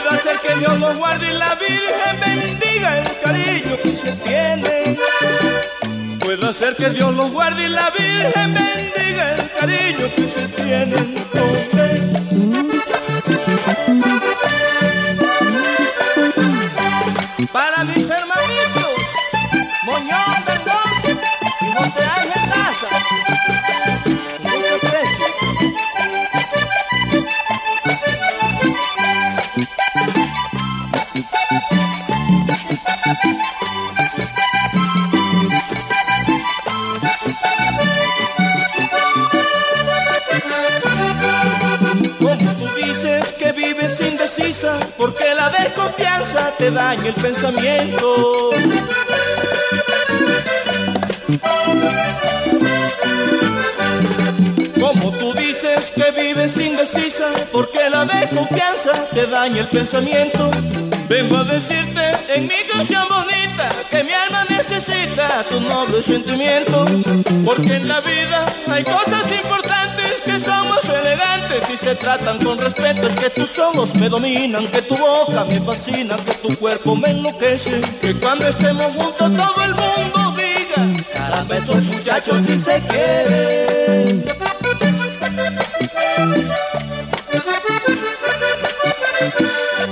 Puede ser que Dios los guarde y la Virgen bendiga el cariño. Puede ser que Dios los guarde y la Virgen bendiga el cariño que se tienen. Para te daña el pensamiento. Como tú dices que vives indecisa, porque la desconfianza te daña el pensamiento. Vengo a decirte en mi canción bonita que mi alma necesita tu noble sentimiento. Porque en la vida hay cosas importantes elegantes y se tratan con respeto. Es que tus ojos me dominan, que tu boca me fascina, que tu cuerpo me enloquece. Que cuando estemos juntos todo el mundo diga, caramba esos muchachos si se quieren.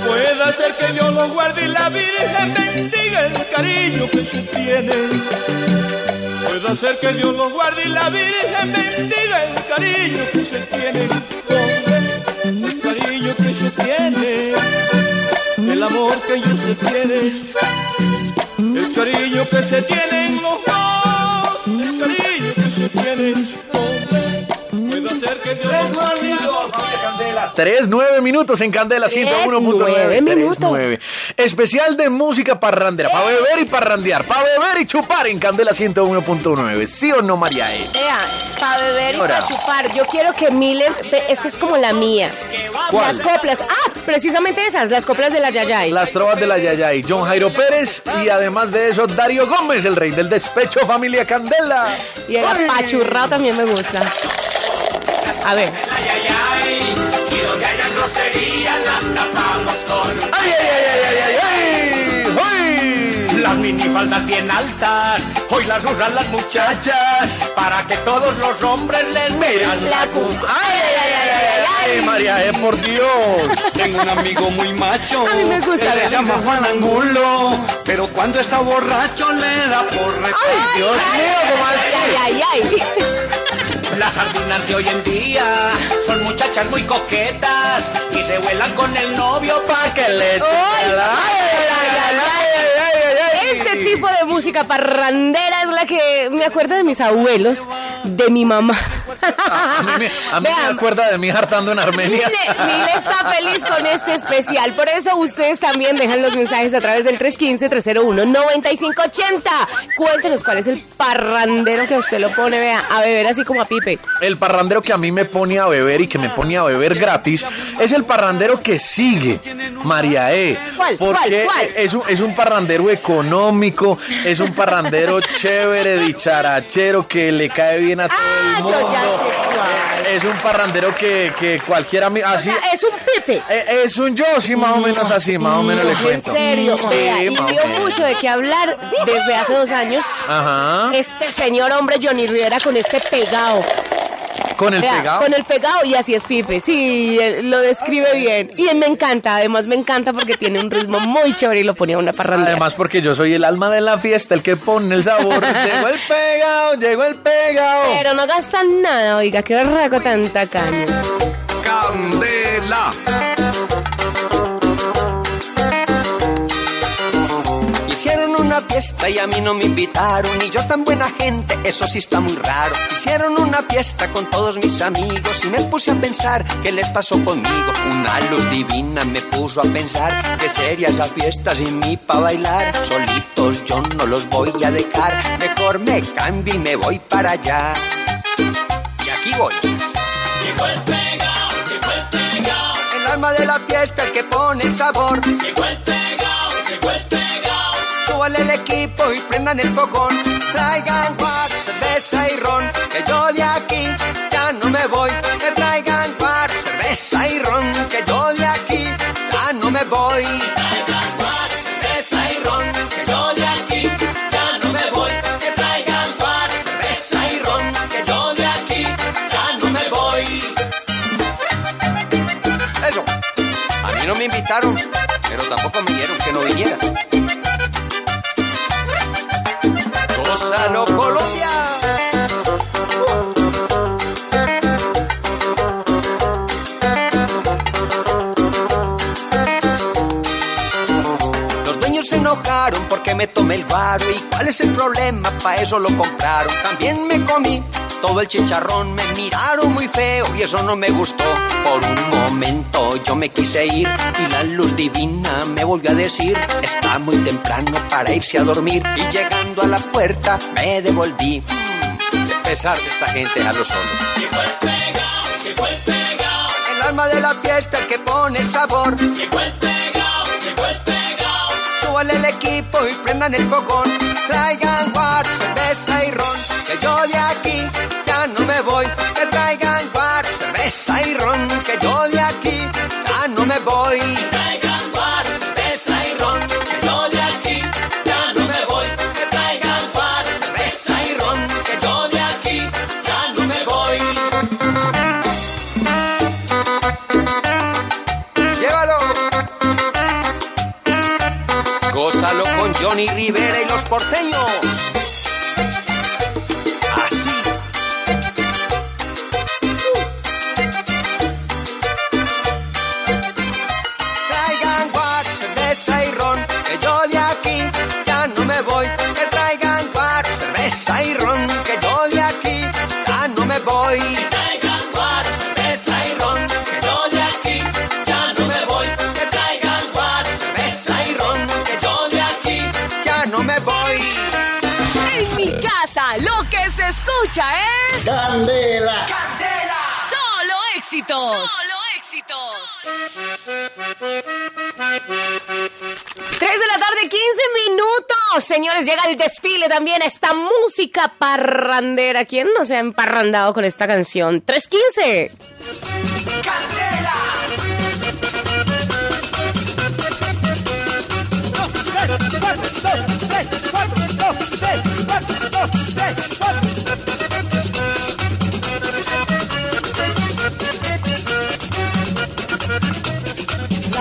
Puede ser que Dios los guarde y la Virgen bendiga el cariño que se tienen. Puede ser que Dios los guarde y la Virgen bendiga el cariño que se tienen. Hombre, el cariño que se tiene, el amor que ellos se tienen, el cariño que se tienen los dos, el cariño que se tienen. Hombre, puede ser que Dios los guarde y la Candela. 3, 9 minutos en Candela 101.9. nueve minutos. 9. Especial de música parrandera. Para beber y parrandear. Para beber y chupar en Candela 101.9. ¿Sí o no, María? E? para beber y para chupar. Yo quiero que Milen, ve, esta es como la mía. ¿Cuál? Las coplas. Ah, precisamente esas, las coplas de la Yayay. Las trovas de la Yayay. John Jairo Pérez. Y además de eso, Darío Gómez, el rey del despecho, familia Candela. Y el apachurrado también me gusta. A ver groserías las tapamos con. ¡Ay, ay, ay, ay, ay, ay! ay! Las minifaldas bien altas, hoy las usan las muchachas para que todos los hombres les miren la puta. ¡Ay, ay, ay, ay! ay. María, es por Dios. Tengo un amigo muy macho. A se llama Juan Angulo, pero cuando está borracho le da por Ay, Dios mío, las sardinas de hoy en día son muchachas muy coquetas y se vuelan con el novio Pa' que le eche Ay, la- ay, ay, ay, ay, ay, ay. Este tipo de música parrandera es la que me acuerda de mis abuelos, de mi mamá. A mí, me, a mí me Vean, acuerda de hija hartando en Armenia. Mile, Mile está feliz con este especial. Por eso ustedes también dejan los mensajes a través del 315-301-9580. Cuéntenos cuál es el parrandero que a usted lo pone, vea, a beber así como a Pipe. El parrandero que a mí me pone a beber y que me pone a beber gratis es el parrandero que sigue, María E. ¿Cuál, Porque cuál, cuál? Es, un, es un parrandero económico, es un parrandero chévere, dicharachero, que le cae bien a todo Ah, el yo mundo. ya sé cuál. Es un parrandero que, que cualquier amigo... Así, O sea, es un Pipe. eh, es un yo, sí, más o menos así, más o menos le En cuento. serio, Sí, vea, y dio mucho de qué hablar desde hace dos años. Ajá. Este señor hombre Johnny Rivera con este pegado. Con el Vea, pegado. Con el pegado y así es Pipe. Sí, él lo describe bien. Y me encanta, además me encanta porque tiene un ritmo muy chévere y lo ponía a una parrandera. Además porque yo soy el alma de la fiesta, el que pone el sabor. llegó el pegado, llegó el pegado. Pero no gastan nada, oiga, qué berraco tanta caña. Candela. Una fiesta y a mí no me invitaron Y yo tan buena gente, eso sí está muy raro. Hicieron una fiesta con todos mis amigos Y me puse a pensar qué les pasó conmigo Una luz divina me puso a pensar Que sería esa fiesta sin mí pa' bailar. Solitos yo no los voy a dejar Mejor me cambio y me voy para allá. Y aquí voy. Llegó el pegao, llegó el pegao, El alma de la fiesta, el que pone el sabor. Llegó el prendan el fogón. Traigan guar, cerveza y ron. Que yo de aquí ya no me voy. Que traigan guar, cerveza y ron. Que yo de aquí ya no me voy. Traigan guar, cerveza y ron, que yo de aquí ya no me voy. Que traigan guar, cerveza y ron, que yo de aquí ya no me voy. Eso. A mí no me invitaron, cuál es el problema? Pa' eso lo compraron. También me comí todo el chicharrón. Me miraron muy feo y eso no me gustó. Por un momento yo me quise ir y la luz divina me volvió a decir: Está muy temprano para irse a dormir. Y llegando a la puerta me devolví. Mm, De pesar de esta gente a los solos. Llegó el pegao, llegó el pegao, El alma de la fiesta el que pone el sabor. llegó el pegao, equipo y prendan el fogón. Traigan guar, cerveza y ron. Que yo de aquí Rivera éxitos! ¡Solo éxitos! 3 de la tarde, 15 minutos. Señores, llega el desfile también. Esta música parrandera. ¿Quién no se ha emparrandado con esta canción? 315.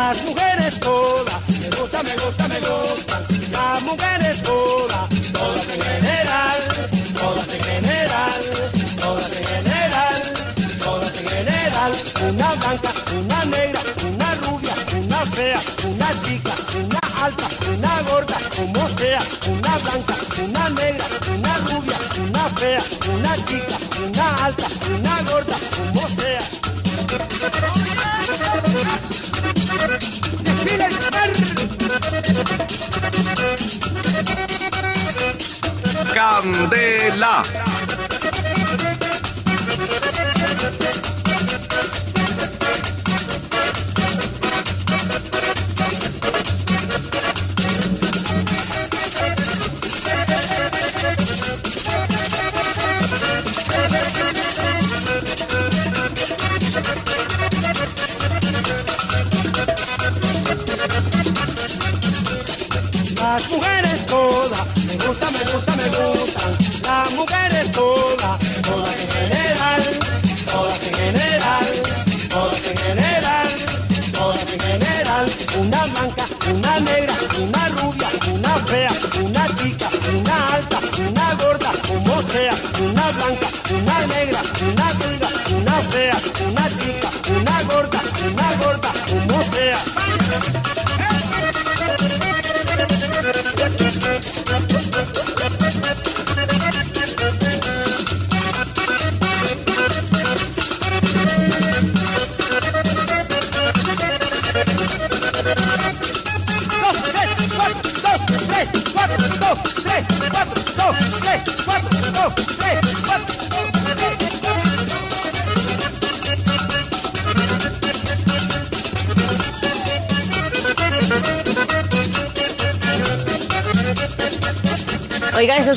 Las mujeres todas, me gusta, me gusta, me gustan. Las mujeres todas, todas en general, todas en general, todas en general, todas en general. Una blanca, una negra, una rubia, una fea, una chica, una alta, una gorda, como sea. Una blanca, una negra, una rubia, una fea, una chica, una alta, una gorda, Candela.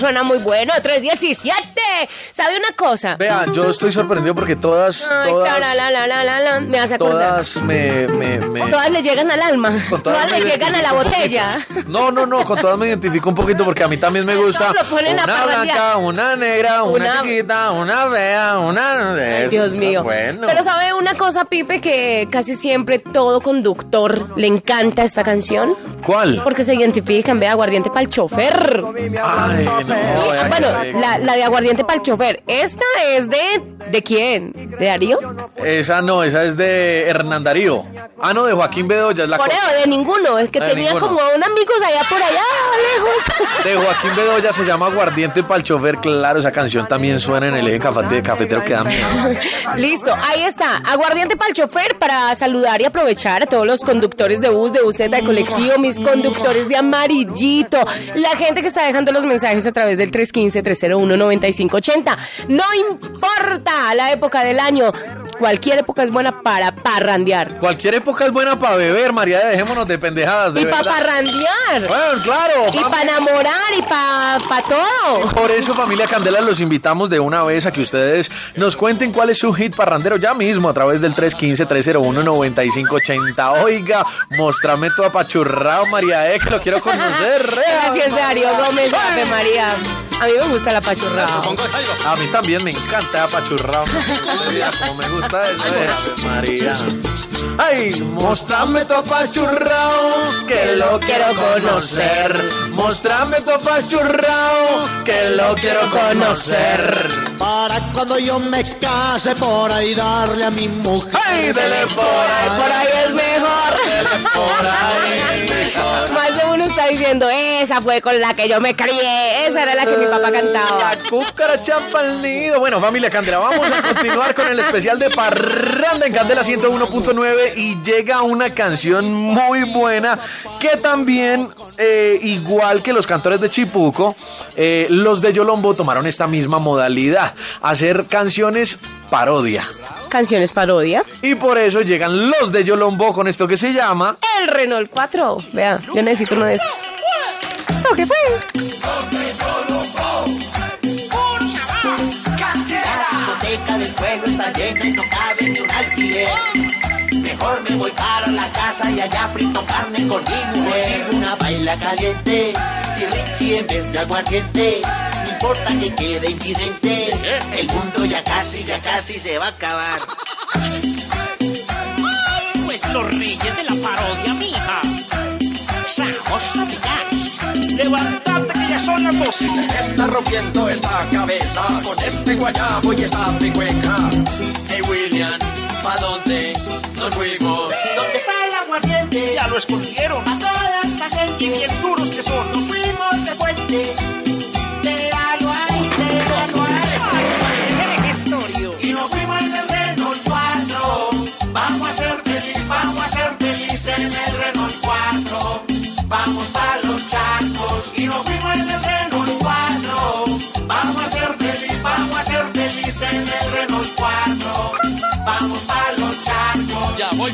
Suena muy bueno. 317. ¿Sabe una cosa? Vean, yo estoy sorprendido porque todas, Ay, todas, me hace acordar. todas me, me, me- Todas le llegan al alma. Todas, todas le llegan a la botella. No, no, no, con todas me identifico un poquito porque a mí también me gusta a una blanca, una negra, una, Una- chiquita, una fea, una... Ay, Dios mío. Bueno. Pero sabe una cosa, Pipe, que casi siempre todo conductor le encanta esta canción. ¿Cuál? Porque se identifican, ve, aguardiente para el chofer. Ay, no, vea Bueno, la, la de aguardiente para el chofer. Esta es de. ¿De quién? ¿De Darío? Esa no, esa es de Hernán Darío. Ah, no, de Joaquín Bedoya, es la Por eso, de ninguno. Es que tenía ninguno. como un amigos allá por allá, lejos. De Joaquín Bedoya se llama Aguardiente para el chofer. Claro, esa canción también suena en el eje cafete- cafetero que da miedo. Listo, ahí está. Aguardiente para el chofer para saludar y aprovechar a todos los conductores de bus, de buseta, de colectivo, mis conductores de amarillito, la gente que está dejando los mensajes a través del 315-301-9580. No importa la época del año, cualquier época es buena para parrandear. Cualquier época es buena para beber, María, dejémonos de pendejadas, de Y para parrandear. Bueno, claro. Y para enamorar y para todo. Por eso, familia Candela, los invitamos de una vez a que ustedes nos cuenten cuál es su hit parrandero ya mismo a través del 315-301-9580. Oiga, mostrame tu apachurrado, María E, que lo quiero conocer. Gracias, Darío Gómez, Ave María. A mí me gusta la pachurrada. A mí también me encanta apachurrado. Como me gusta eso Ave María. Ay, mostrame tu apachurrao, que lo quiero conocer. Mostrame tu apachurrao, que lo quiero conocer. Para cuando yo me case por ahí darle a mi mujer. ¡Ay, dele por ahí, por ahí es mejor! Dele por ahí está diciendo, esa fue con la que yo me crié, esa era la que mi papá cantaba. La cucaracha pa'l nido. Bueno, familia Candela, vamos a continuar con el especial de Parranda en Candela 101.9 y llega una canción muy buena que también, eh, igual que los cantores de Chipuco, eh, los de Yolombo tomaron esta misma modalidad, hacer canciones parodia. Canciones parodia. Y por eso llegan los de Yolombo con esto que se llama... El Renault 4. Vea, yo necesito uno de esos. ¿Eso qué fue? Del pueblo está llena y no cabe ni un alfiler. Mejor me voy para la casa y allá frito carne con mi mujer. Una baila caliente, si Richie en vez de aguardiente. No importa que quede invidente, el mundo ya casi, ya casi se va a acabar. Pues los reyes de la parodia, mija. Seamos tropicales. Levantate que ya son las 12. Está rompiendo esta cabeza con este guayabo y esta pingüeca. Hey William, ¿pa dónde nos fuimos? ¿Dónde está el aguardiente? Ya lo escondieron. A toda esta gente. Y bien duros que son. Nos fuimos de puente.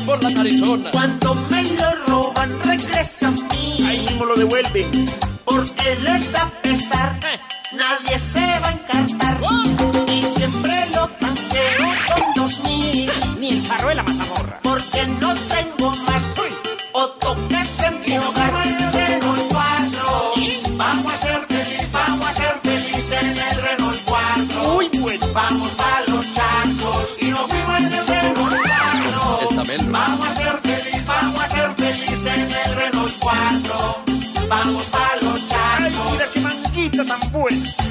Por la Arizona. Cuando me lo roban, regresa a mí. Ahí mismo lo devuelven. Porque les da pesar. Nadie se va a encantar. Y siempre lo planteo con dos mil. Ni el jarro de la mazamorra. Porque no it.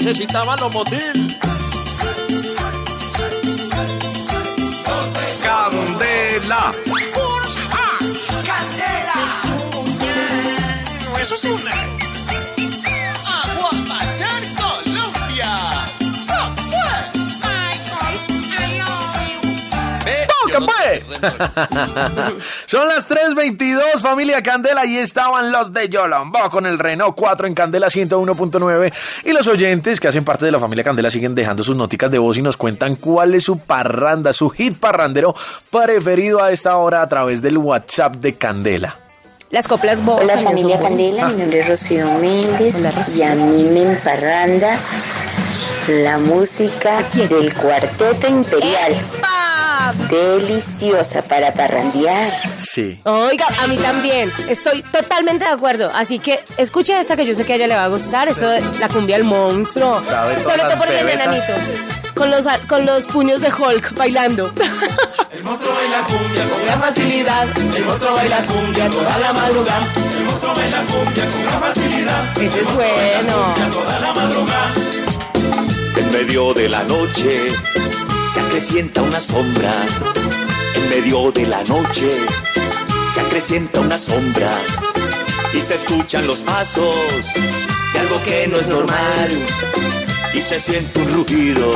Esa vaca necesitaba Son las 3.22, familia Candela, y estaban los de Yolombo con el Renault 4 en Candela 101.9. Y los oyentes que hacen parte de la familia Candela siguen dejando sus noticas de voz y nos cuentan cuál es su parranda, su hit parrandero preferido a esta hora a través del WhatsApp de Candela. Las coplas vos Hola familia. Candela, mi nombre es Rocío Méndez Hola, Rocío. y a mí me emparranda la música del Cuarteto Imperial. Deliciosa para parrandear. Sí. Oiga, a mí también. Estoy totalmente de acuerdo. Así que escucha esta que yo sé que a ella le va a gustar. Esto de la cumbia del monstruo. Sabe Sobre todo por el enanito. Con los, con los puños de Hulk bailando. El monstruo baila cumbia con gran facilidad. El monstruo baila cumbia toda la madrugada. El monstruo baila cumbia con gran facilidad. Ese es bueno. Toda la madrugada. En medio de la noche se acrecienta una sombra. En medio de la noche se acrecienta una sombra. Y se escuchan los pasos de algo que no es normal. Y se siente un rugido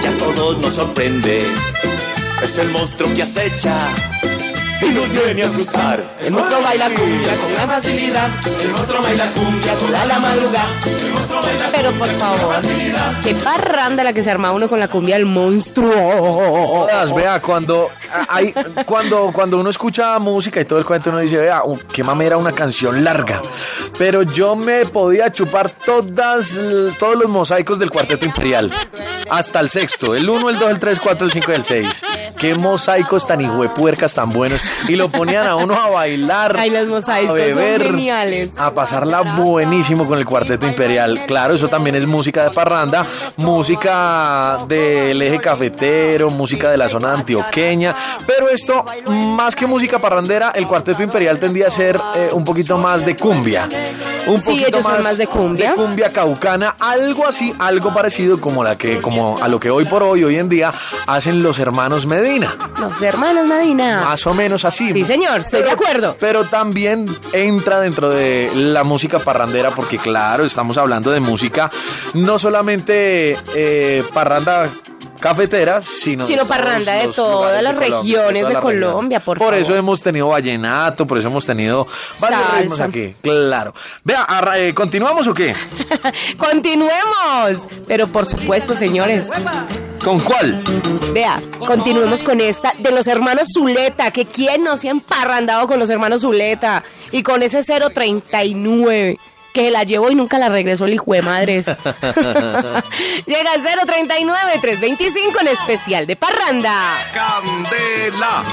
que a todos nos sorprende. Es el monstruo que acecha y nos viene a asustar. El monstruo baila cumbia con gran facilidad. El monstruo baila cumbia toda la madrugada. El monstruo baila Pero por favor, qué parranda la que se arma uno con la cumbia del monstruo. Todas, vea, cuando hay, cuando, cuando uno escucha música y todo el cuento, uno dice, vea, uh, qué mamera una canción larga. Pero yo me podía chupar todas, todos los mosaicos del cuarteto imperial. Hasta el sexto, el 1, el 2, el 3, 4, el 5 y el 6. Qué mosaicos tan hijuepuercas tan buenos. Y lo ponían a uno a bailar, Ay, los mosaicos a beber, son geniales. a pasarla buenísimo con el cuarteto imperial. Claro, eso también es música de parranda, música del eje cafetero, música de la zona antioqueña. Pero esto, más que música parrandera, el cuarteto imperial tendía a ser eh, un poquito más de cumbia. Un Sí, poquito ellos son más de cumbia. de cumbia caucana, algo así, algo parecido como la que, como a lo que hoy por hoy, hoy en día, hacen los hermanos Medina. Los hermanos Medina. Más o menos así. Sí, señor, estoy de acuerdo. Pero también entra dentro de la música parrandera, porque claro, estamos hablando de música no solamente eh, parranda cafeteras, sino, sino de parranda de todas las regiones de Colombia, por, eso hemos tenido vallenato, por eso hemos tenido varios aquí, claro. Vea, eh, ¿continuamos o qué? Continuemos, pero por supuesto, señores. ¿Con cuál? Vea, continuemos con esta de los hermanos Zuleta, que quién no se ha emparrandado con los hermanos Zuleta y con ese 039 que se la llevó y nunca la regresó el hijo de madres. Llega 039-325 en especial de Parranda. Candela.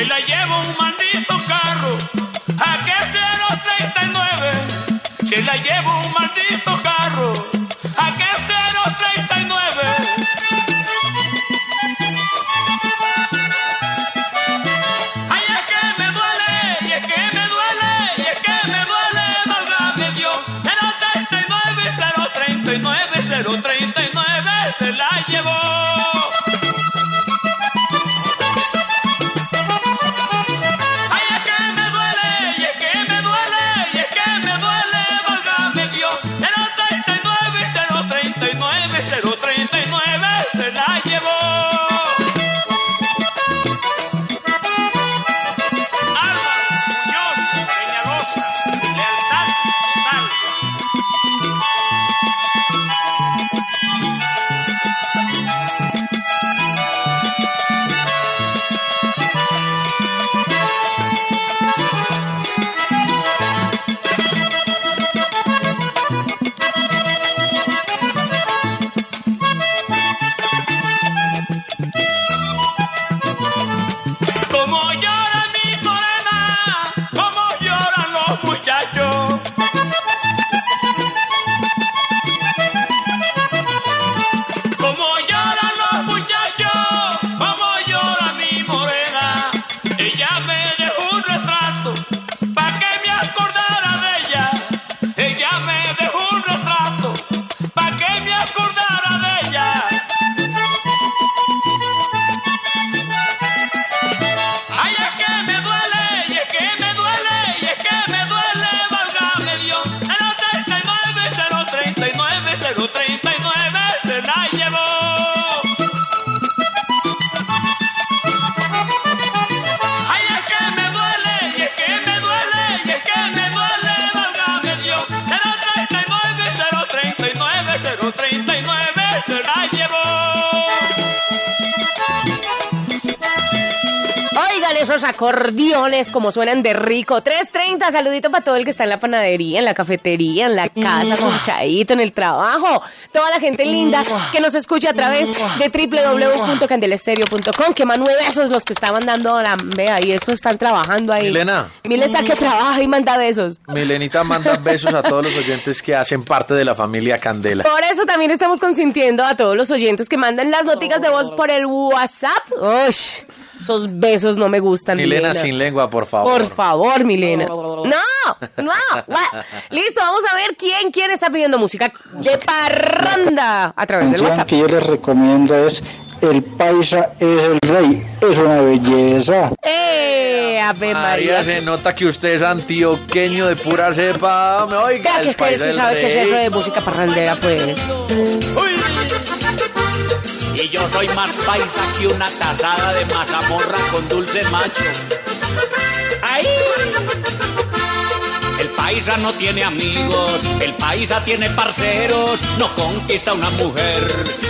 que la lleva un maldito carro, a que 039, se la lleva un maldito ustedes cómo suenan de rico. 3.30, saludito para todo el que está en la panadería, en la cafetería, en la casa, con chayito, en el trabajo. Toda la gente linda que nos escucha a través de www.candelestereo.com. Que Manuel, besos los que están mandando la... Vea, y estos están trabajando ahí. Milena. Milena está que trabaja y manda besos. Milenita manda besos a todos los oyentes que hacen parte de la familia Candela. Por eso también estamos consintiendo a todos los oyentes que mandan las noticias de voz por el WhatsApp esos besos no me gustan, Milena, Milena. sin lengua, por favor. Por favor, Milena. No, no. va. Listo, vamos a ver quién, quién está pidiendo música de parranda a través del WhatsApp. que yo les recomiendo es El Paisa es el Rey. Es una belleza. ¡Eh! Ave María, María. se nota que usted es antioqueño de pura cepa. Me oiga, Ya el que usted paisa sí del sabe que es rey. eso de música parrandera, pues. Y yo soy más paisa que una tazada de mazamorra con dulce macho. ¡Ahí! El paisa no tiene amigos, el paisa tiene parceros, no conquista una mujer,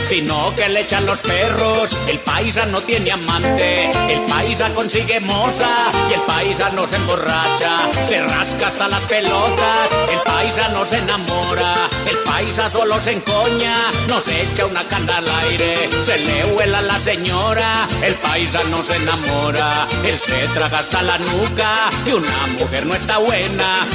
sino que le echan los perros. El paisa no tiene amante, el paisa consigue moza y el paisa no se emborracha, se rasca hasta las pelotas. El paisa no se enamora, el paisa solo se encoña, no se echa una cana al aire, se le huela la señora. El paisa no se enamora, él se traga hasta la nuca y una mujer no está buena,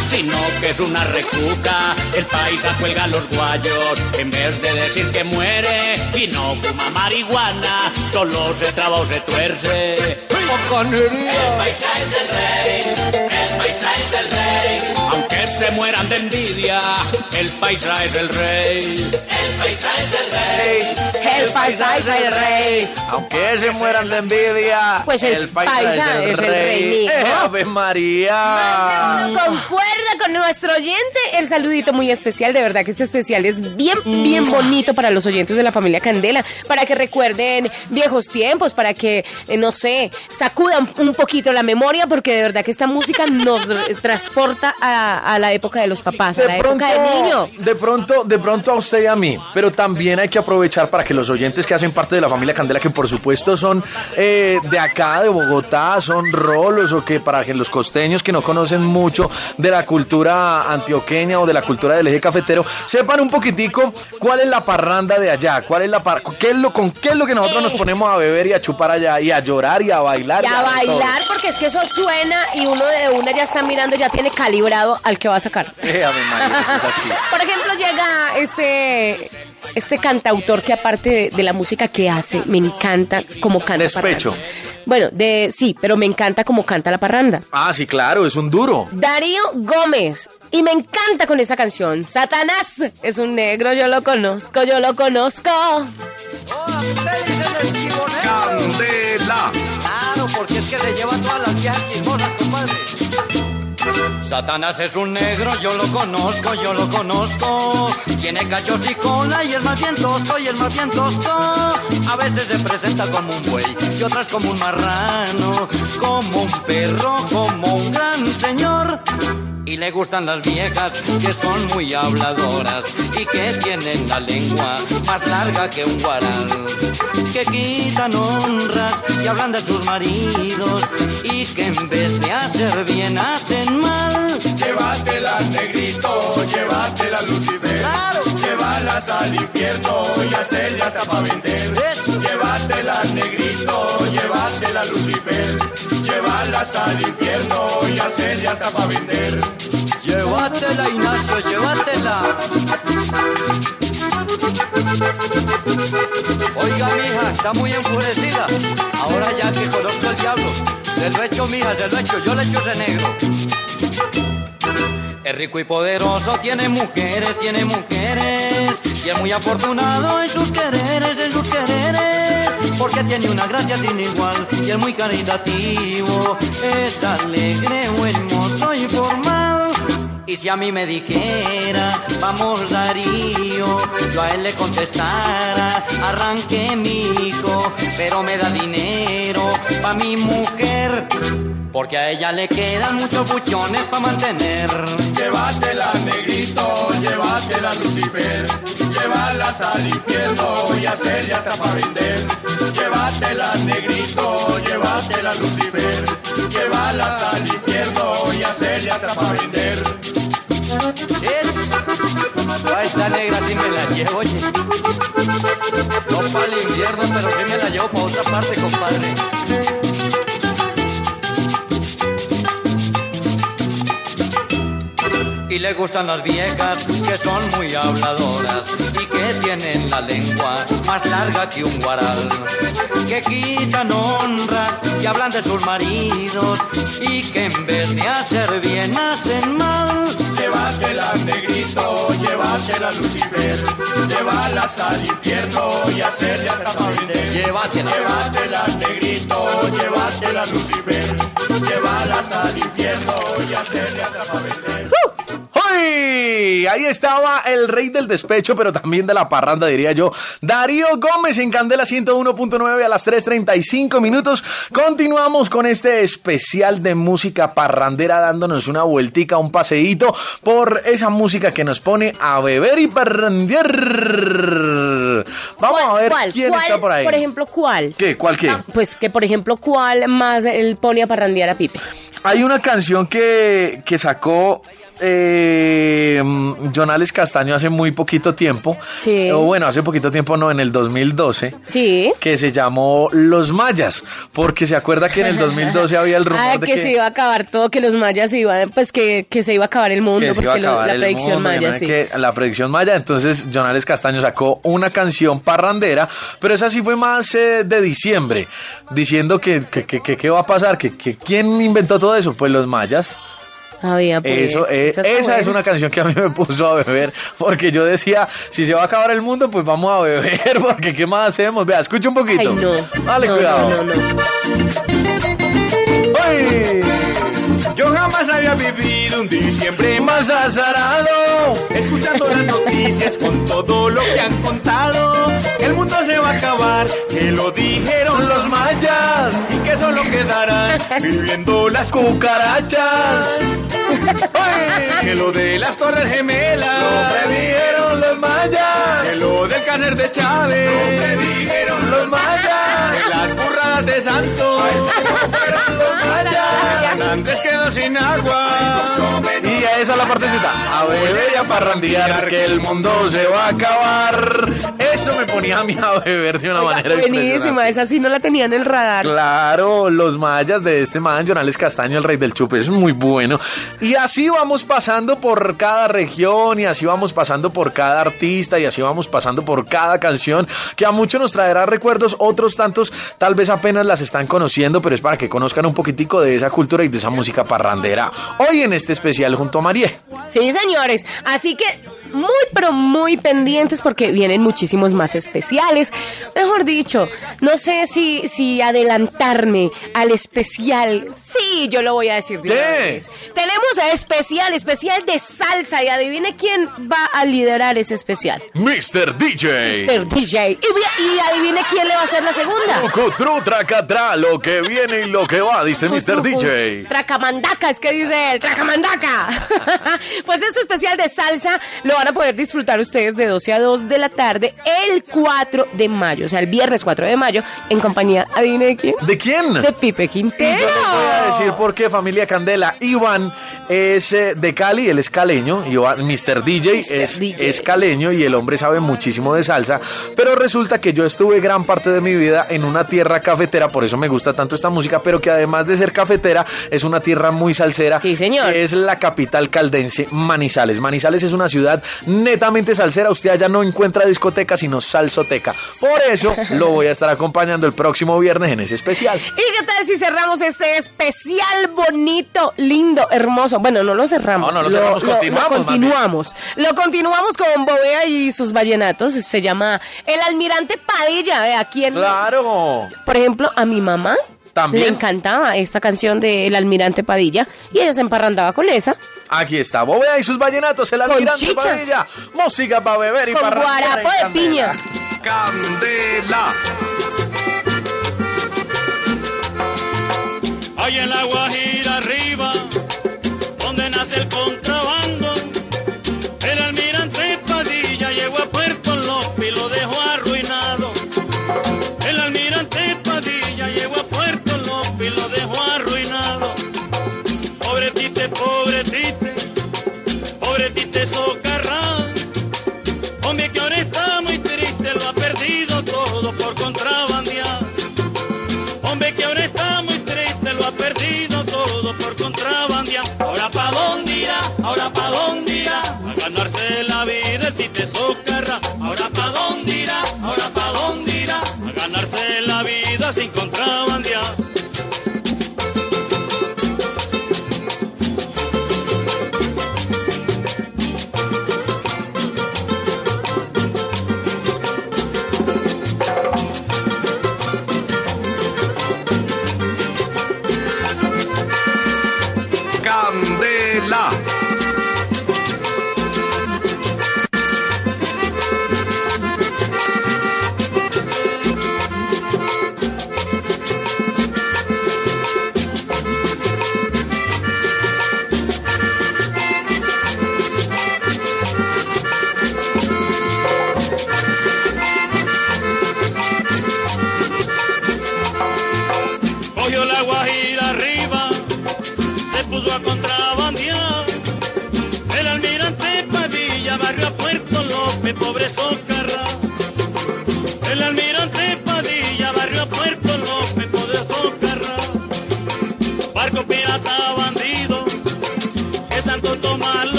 que es una recuca. El paisa cuelga los guayos en vez de decir que muere y no fuma marihuana, solo se traba o se tuerce. El paisa es el rey, el paisa es el rey. Aunque se mueran de envidia, el paisa es el rey. El paisa es el rey. El paisa es el rey. Aunque se mueran de envidia, Pues el paisa es el rey, mijo. Eh, Ave María. Uno concuerda con nuestro oyente. El saludito muy especial, de verdad que este especial es bien, bien bonito para los oyentes de la familia Candela, para que recuerden viejos tiempos, para que, eh, no sé, sacudan un poquito la memoria, porque de verdad que esta música nos transporta a, a la época de los papás, a la época del niño. de pronto, de pronto a usted y a mí, pero también hay que aprovechar para que los oyentes que hacen parte de la familia Candela, que por supuesto son eh, de acá, de Bogotá, son rolos, o que para que los costeños que no conocen mucho de la cultura antioqueña o de la cultura del eje cafetero, sepan un poquitico cuál es la parranda de allá, cuál es la par qué es lo, con qué es lo que nosotros nos ponemos a beber y a chupar allá, y a llorar y a bailar. Y a bailar, porque es que eso suena y uno de una ya está mirando, ya tiene calibrado al que va a sacar. Eh, María, eso es así. Por ejemplo, llega este este cantautor que aparte de, de la música que hace, me encanta como canta. Despecho. parranda. Bueno, de sí, pero me encanta como canta la parranda. Ah, sí, claro, es un duro. Darío Gómez. Y me encanta con esta canción. Satanás es un negro, yo lo conozco, yo lo conozco. Candela. Claro, porque es que se lleva todas las viejas chismosas, compadre. Satanás es un negro, yo lo conozco, yo lo conozco. Tiene cachos y cola y es más bien tosco y es más bien tosco. A veces se presenta como un buey y otras como un marrano, como un perro, como un gran señor. Y le gustan las viejas que son muy habladoras y que tienen la lengua más larga que un guaral. Que quitan honras y hablan de sus maridos y que en vez de hacer bien hacen mal. Llévatela, negrito, llévatela, Lucifer. Llévalas al infierno y hacerla hasta pa' vender. Llévatela, negrito, llévatela, Lucifer. Al infierno y hacerla hasta pa' vender. Llévatela, Ignacio, llévatela. Oiga, mija, está muy enfurecida. Ahora ya que conozco al diablo. Se lo echo, mija, se lo echo. Yo le echo ese negro. Es rico y poderoso, tiene mujeres, tiene mujeres. Y es muy afortunado en sus quereres, en sus quereres. Porque tiene una gracia sin igual y es muy caritativo. Es alegre, buen mozo y formal. Y si a mí me dijera, vamos Darío, yo a él le contestara, arranque mi hijo, pero me da dinero pa' mi mujer, porque a ella le quedan muchos buchones pa' mantener. Llévatela, negrito, llévatela, Lucifer. Llévalas al infierno y hacerla hasta pa' vender. Llévatela, negrito, llévatela, Lucifer. llévalas al infierno y hacerle hasta para vender. A esta negra sí me la llevo, oye. No para el invierno, pero sí me la llevo para otra parte, compadre. Y le gustan las viejas que son muy habladoras y que tienen la lengua más larga que un guaral. Que quitan honras y hablan de sus maridos y que en vez de hacer bien hacen mal. Llévatela negrito, llévatela Lucifer, llévalas al infierno y hacerle hasta para vender. Llévatela. Llévatela negrito, llévatela Lucifer, llévalas al infierno y hacerle hasta para vender. ¡Uy! Ahí estaba el rey del despecho, pero también de la parranda, diría yo. Darío Gómez en Candela 101.9 a las 3.35 minutos. Continuamos con este especial de música parrandera, dándonos una vueltica, un paseíto por esa música que nos pone a beber y parrandear. Vamos a ver ¿Cuál? quién ¿Cuál? está por ahí. Por ejemplo, ¿cuál? ¿Qué? ¿Cuál qué? Pues que, por ejemplo, ¿cuál más él pone a parrandear a Pipe? Hay una canción que, que sacó eh, Jonales Castaño hace muy poquito tiempo. Sí. O bueno, hace poquito tiempo no, en el 2012. Sí. Que se llamó Los Mayas. Porque se acuerda que en el 2012 había el rumor Ah, de que, que, se iba a acabar todo, que los mayas se iban, pues que, que se iba a acabar el mundo, porque lo- la el predicción mundo, maya, sí. que la predicción maya. Entonces, Jonales Castaño sacó una canción parrandera, pero esa sí fue más eh, de diciembre, diciendo que, que, que- que- qué va a pasar, que, que quién inventó todo eso, pues los mayas. Había, pues, Eso, eh, esa esa es una canción que a mí me puso a beber, porque yo decía, si se va a acabar el mundo, pues vamos a beber, porque ¿qué más hacemos? Vea, escucha un poquito. Ay, no. Dale, No, cuidado. no, no, no. ¡Ay! Yo jamás había vivido un diciembre más azarado, escuchando las noticias con todo lo que han contado. Que el mundo se va a acabar, que lo dijeron los mayas, solo quedarán viviendo las cucarachas. ¡Ay! Que lo de las torres gemelas, lo predijeron los mayas. Que lo del cáncer de Chávez, lo predijeron los mayas. Que las burradas de Santos, fueron los mayas. San Andrés quedó sin agua. Y a esa es la partecita. A beber y a parrandear, que el mundo se va a acabar. Eso me ponía a mí a beber de una manera Buenísima, esa sí no la tenía en el radar. Claro, los mayas de este man, Jonales Castaño, el rey del chupe, es muy bueno. Y así vamos pasando por cada región, y así vamos pasando por cada artista, y así vamos pasando por cada canción, que a muchos nos traerá recuerdos, otros tantos tal vez apenas las están conociendo, pero es para que conozcan un poquitico de esa cultura y de esa música parrandera. Hoy en este especial junto a Marie. Sí, señores. Así que muy, pero muy pendientes porque vienen muchísimos más especiales. Mejor dicho, no sé si, si adelantarme al especial. Sí, yo lo voy a decir de una ¿Qué? vez. Tenemos a especial, especial de salsa y adivine quién va a liderar ese especial. Mr. DJ. Mr. DJ. Y, vi- y adivine quién le va a hacer la segunda. Trucutru, tracatra, lo que viene y lo que va, dice Mr. DJ. Tracamandaca, es que dice él, Tracamandaca. pues este especial de salsa lo van a poder disfrutar ustedes de 12 a 2 de la tarde el 4 de mayo, o sea, el viernes 4 de mayo, en compañía, adivine de quién. ¿De quién? De Pipe Quintero. Y yo les voy a decir por qué, familia Candela. Iván es eh, de Cali, él es caleño. Iván, Mr. DJ, es, es caleño y el hombre sabe muchísimo de salsa. Pero resulta que yo estuve gran parte de mi vida en una tierra cafetera, por eso me gusta tanto esta música, pero que además de ser cafetera, es una tierra muy salsera. Sí, señor. Que es la capital caldense, Manizales. Manizales es una ciudad netamente salsera. Usted allá no encuentra discoteca, sino salsoteca. Por eso lo voy a estar acompañando el próximo viernes en ese especial. ¿Y qué tal si cerramos este especial bonito, lindo, hermoso? Bueno, no lo cerramos. No, no lo cerramos, Lo, continuamos. Lo continuamos con Bobea y sus vallenatos. Se llama El Almirante Padilla. Aquí en... Claro. Por ejemplo, a mi mamá También. le encantaba esta canción de El Almirante Padilla y ella se emparrandaba con esa. Aquí está Bobea y sus vallenatos, el almirante chicha. Padilla. Música para beber y Con para guarapo en de Candela. piña. Candela. Hay en la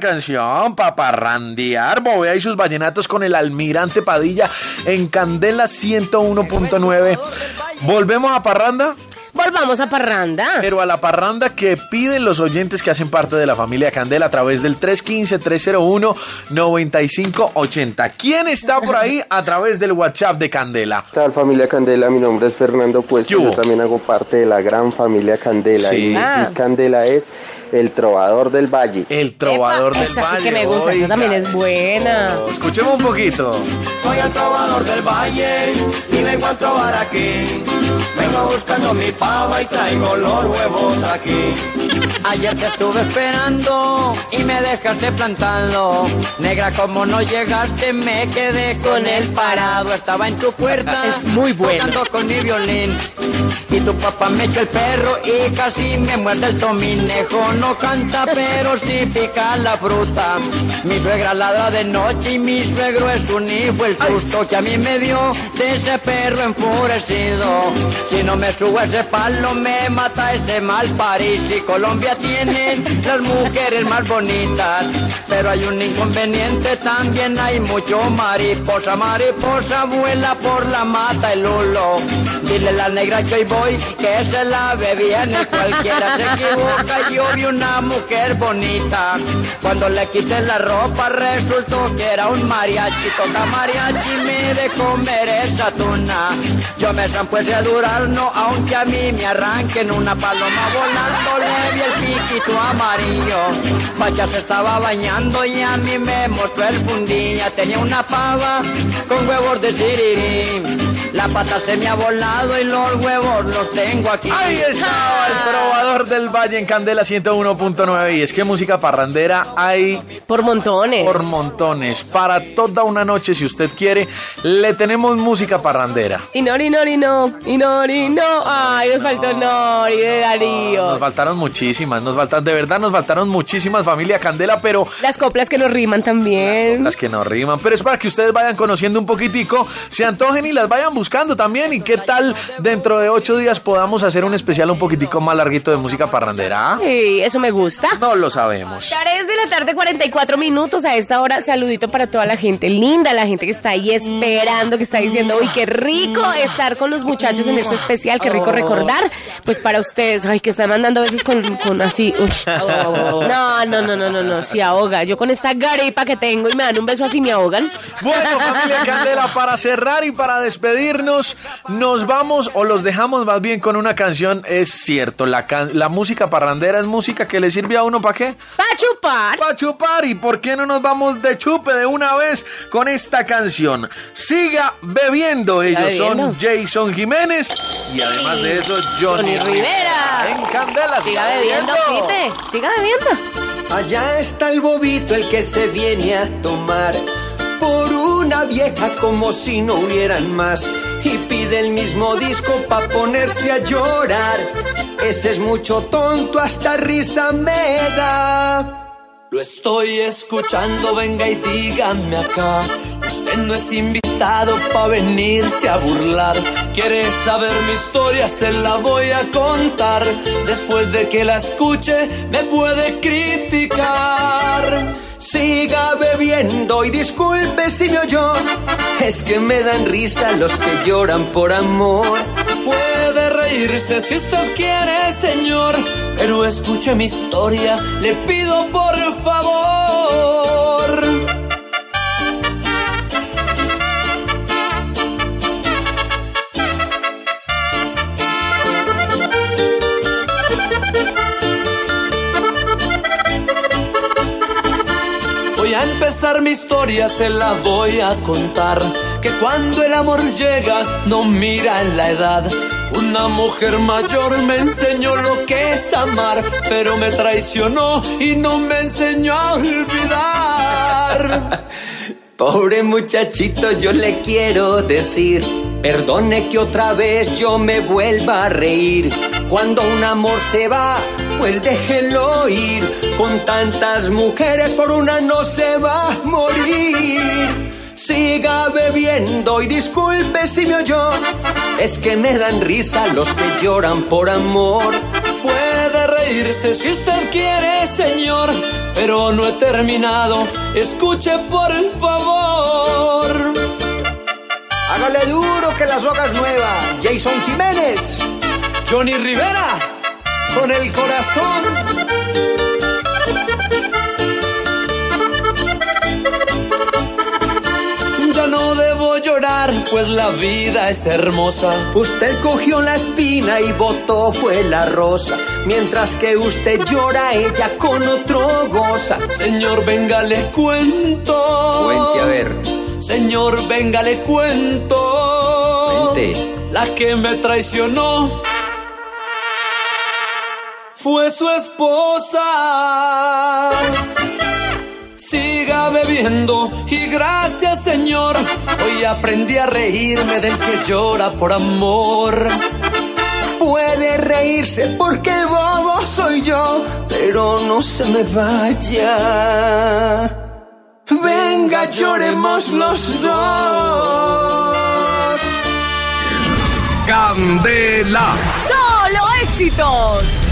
Canción! Paparrandear, bobea y sus vallenatos con el almirante Padilla en Candela 101.9. ¿Volvemos a Parranda? Volvamos a Parranda. Pero a la parranda que piden los oyentes que hacen parte de la familia Candela a través del 315-301-9580. ¿Quién está por ahí a través del WhatsApp de Candela? ¿Qué tal familia Candela? Mi nombre es Fernando Cuesta, yo también hago parte de la gran familia Candela Sí. y, Ah. y Candela es el trovador del valle. El trovador del Esa valle. sí que me gusta, esa también es buena. Escuchemos un poquito. Soy el trovador del valle y vengo a trobar aquí. Vengo buscando mi y traigo los huevos aquí. Ayer te estuve esperando y me dejaste plantando. Negra, como no llegaste, me quedé con el parado. Estaba en tu puerta. Es muy bueno. Tocando con mi violín. Y tu papá me echó el perro y casi me muerde el tominejo. No canta, pero sí pica la fruta. Mi suegra ladra de noche y mi suegro es un hijo. El susto que a mí me dio de ese perro enfurecido. Si no me subo a ese palo, me mata ese mal París. Y Colombia tiene las mujeres más bonitas. Pero hay un inconveniente, también hay mucho mariposa. Mariposa vuela por la mata el hulo. Dile la negra que hoy voy, que se la ve bien. y Cualquiera se equivoca, yo vi una mujer bonita. Cuando le quité la ropa, resultó que era un mariachi. Toca mariachi, me de comer esa tuna. Yo me zampuese a durarno, aunque a mí me arranquen una paloma volando. Le el piquito amarillo. Pacha se estaba bañando y a mí me mostró el fundilla. Tenía una pava con huevos de sirirí. La pata se me ha volado y los huevos los tengo aquí. Ahí estaba el trovador del Valle en Candela 101.9. Y es que música parrandera hay por montones. Por montones. Para toda una noche, si usted quiere, le tenemos música parrandera. Y Nori, Nori, no. Y Nori, no. Ay, nos faltó Nori de Darío. Nos faltaron muchísimas, nos faltan, de verdad nos faltaron muchísimas familia Candela, pero Las coplas que nos riman también. las que no riman. Pero es para que ustedes vayan conociendo un poquitico, se antojen y las vayan buscando también. Y qué tal dentro de ocho días podamos hacer un especial un poquitico más larguito de música parrandera. ¿ah? Sí, eso me gusta. No lo sabemos. 3 de la tarde, 44 minutos a esta hora. Saludito para toda la gente linda, la gente que está ahí esperando, que está diciendo, uy, qué rico estar con los muchachos en este especial, qué rico recordar. Pues para ustedes, ay, que están mandando besos con, con así. uy. No, no, no, no, no, no, si ahoga. Yo con esta garepa que tengo y me dan un beso así me ahogan. Bueno, familia Candela, para cerrar y para despedirnos, nos vamos o los dejamos más bien con una canción. Es cierto, la, can- la música parrandera es música que le sirve a uno para qué? Para chupar. Para chupar. ¿Y por qué no nos vamos de chupe de una vez con esta canción? Siga bebiendo. Ellos son. Jason Jiménez y además de eso, Johnny, Johnny Rivera. En Candela. Siga bebiendo, Pipe. Siga bebiendo. Allá está el bobito, el que se viene a tomar por una vieja como si no hubieran más. Y pide el mismo disco pa' ponerse a llorar. Ese es mucho tonto, hasta risa me da. Lo estoy escuchando, venga y dígame acá. Usted no es invitado pa' venirse a burlar. Quiere saber mi historia, se la voy a contar. Después de que la escuche, me puede criticar. Siga bebiendo y disculpe si me oyó. Es que me dan risa los que lloran por amor. Puede reírse si usted quiere, señor. Pero escuche mi historia, le pido por favor. Empezar mi historia, se la voy a contar. Que cuando el amor llega, no mira en la edad. Una mujer mayor me enseñó lo que es amar, pero me traicionó y no me enseñó a olvidar. Pobre muchachito, yo le quiero decir, perdone que otra vez yo me vuelva a reír. Cuando un amor se va, pues déjelo ir. Con tantas mujeres por una no se va a morir. Siga bebiendo y disculpe si me oyó. Es que me dan risa los que lloran por amor. Puede reírse si usted quiere, señor, pero no he terminado. Escuche por favor. Hágale duro que la soga es nueva. Jason Jiménez. Johnny Rivera, con el corazón. Ya no debo llorar, pues la vida es hermosa. Usted cogió la espina y botó fue la rosa. Mientras que usted llora, ella con otro goza. Señor, venga, le cuento. Cuente a ver. Señor, venga, le cuento. Cuente. La que me traicionó fue su esposa. Siga bebiendo y gracias Señor, hoy aprendí a reírme del que llora por amor. Puede reírse porque bobo soy yo, pero no se me vaya. Venga, lloremos los dos. Candela. Solo éxitos.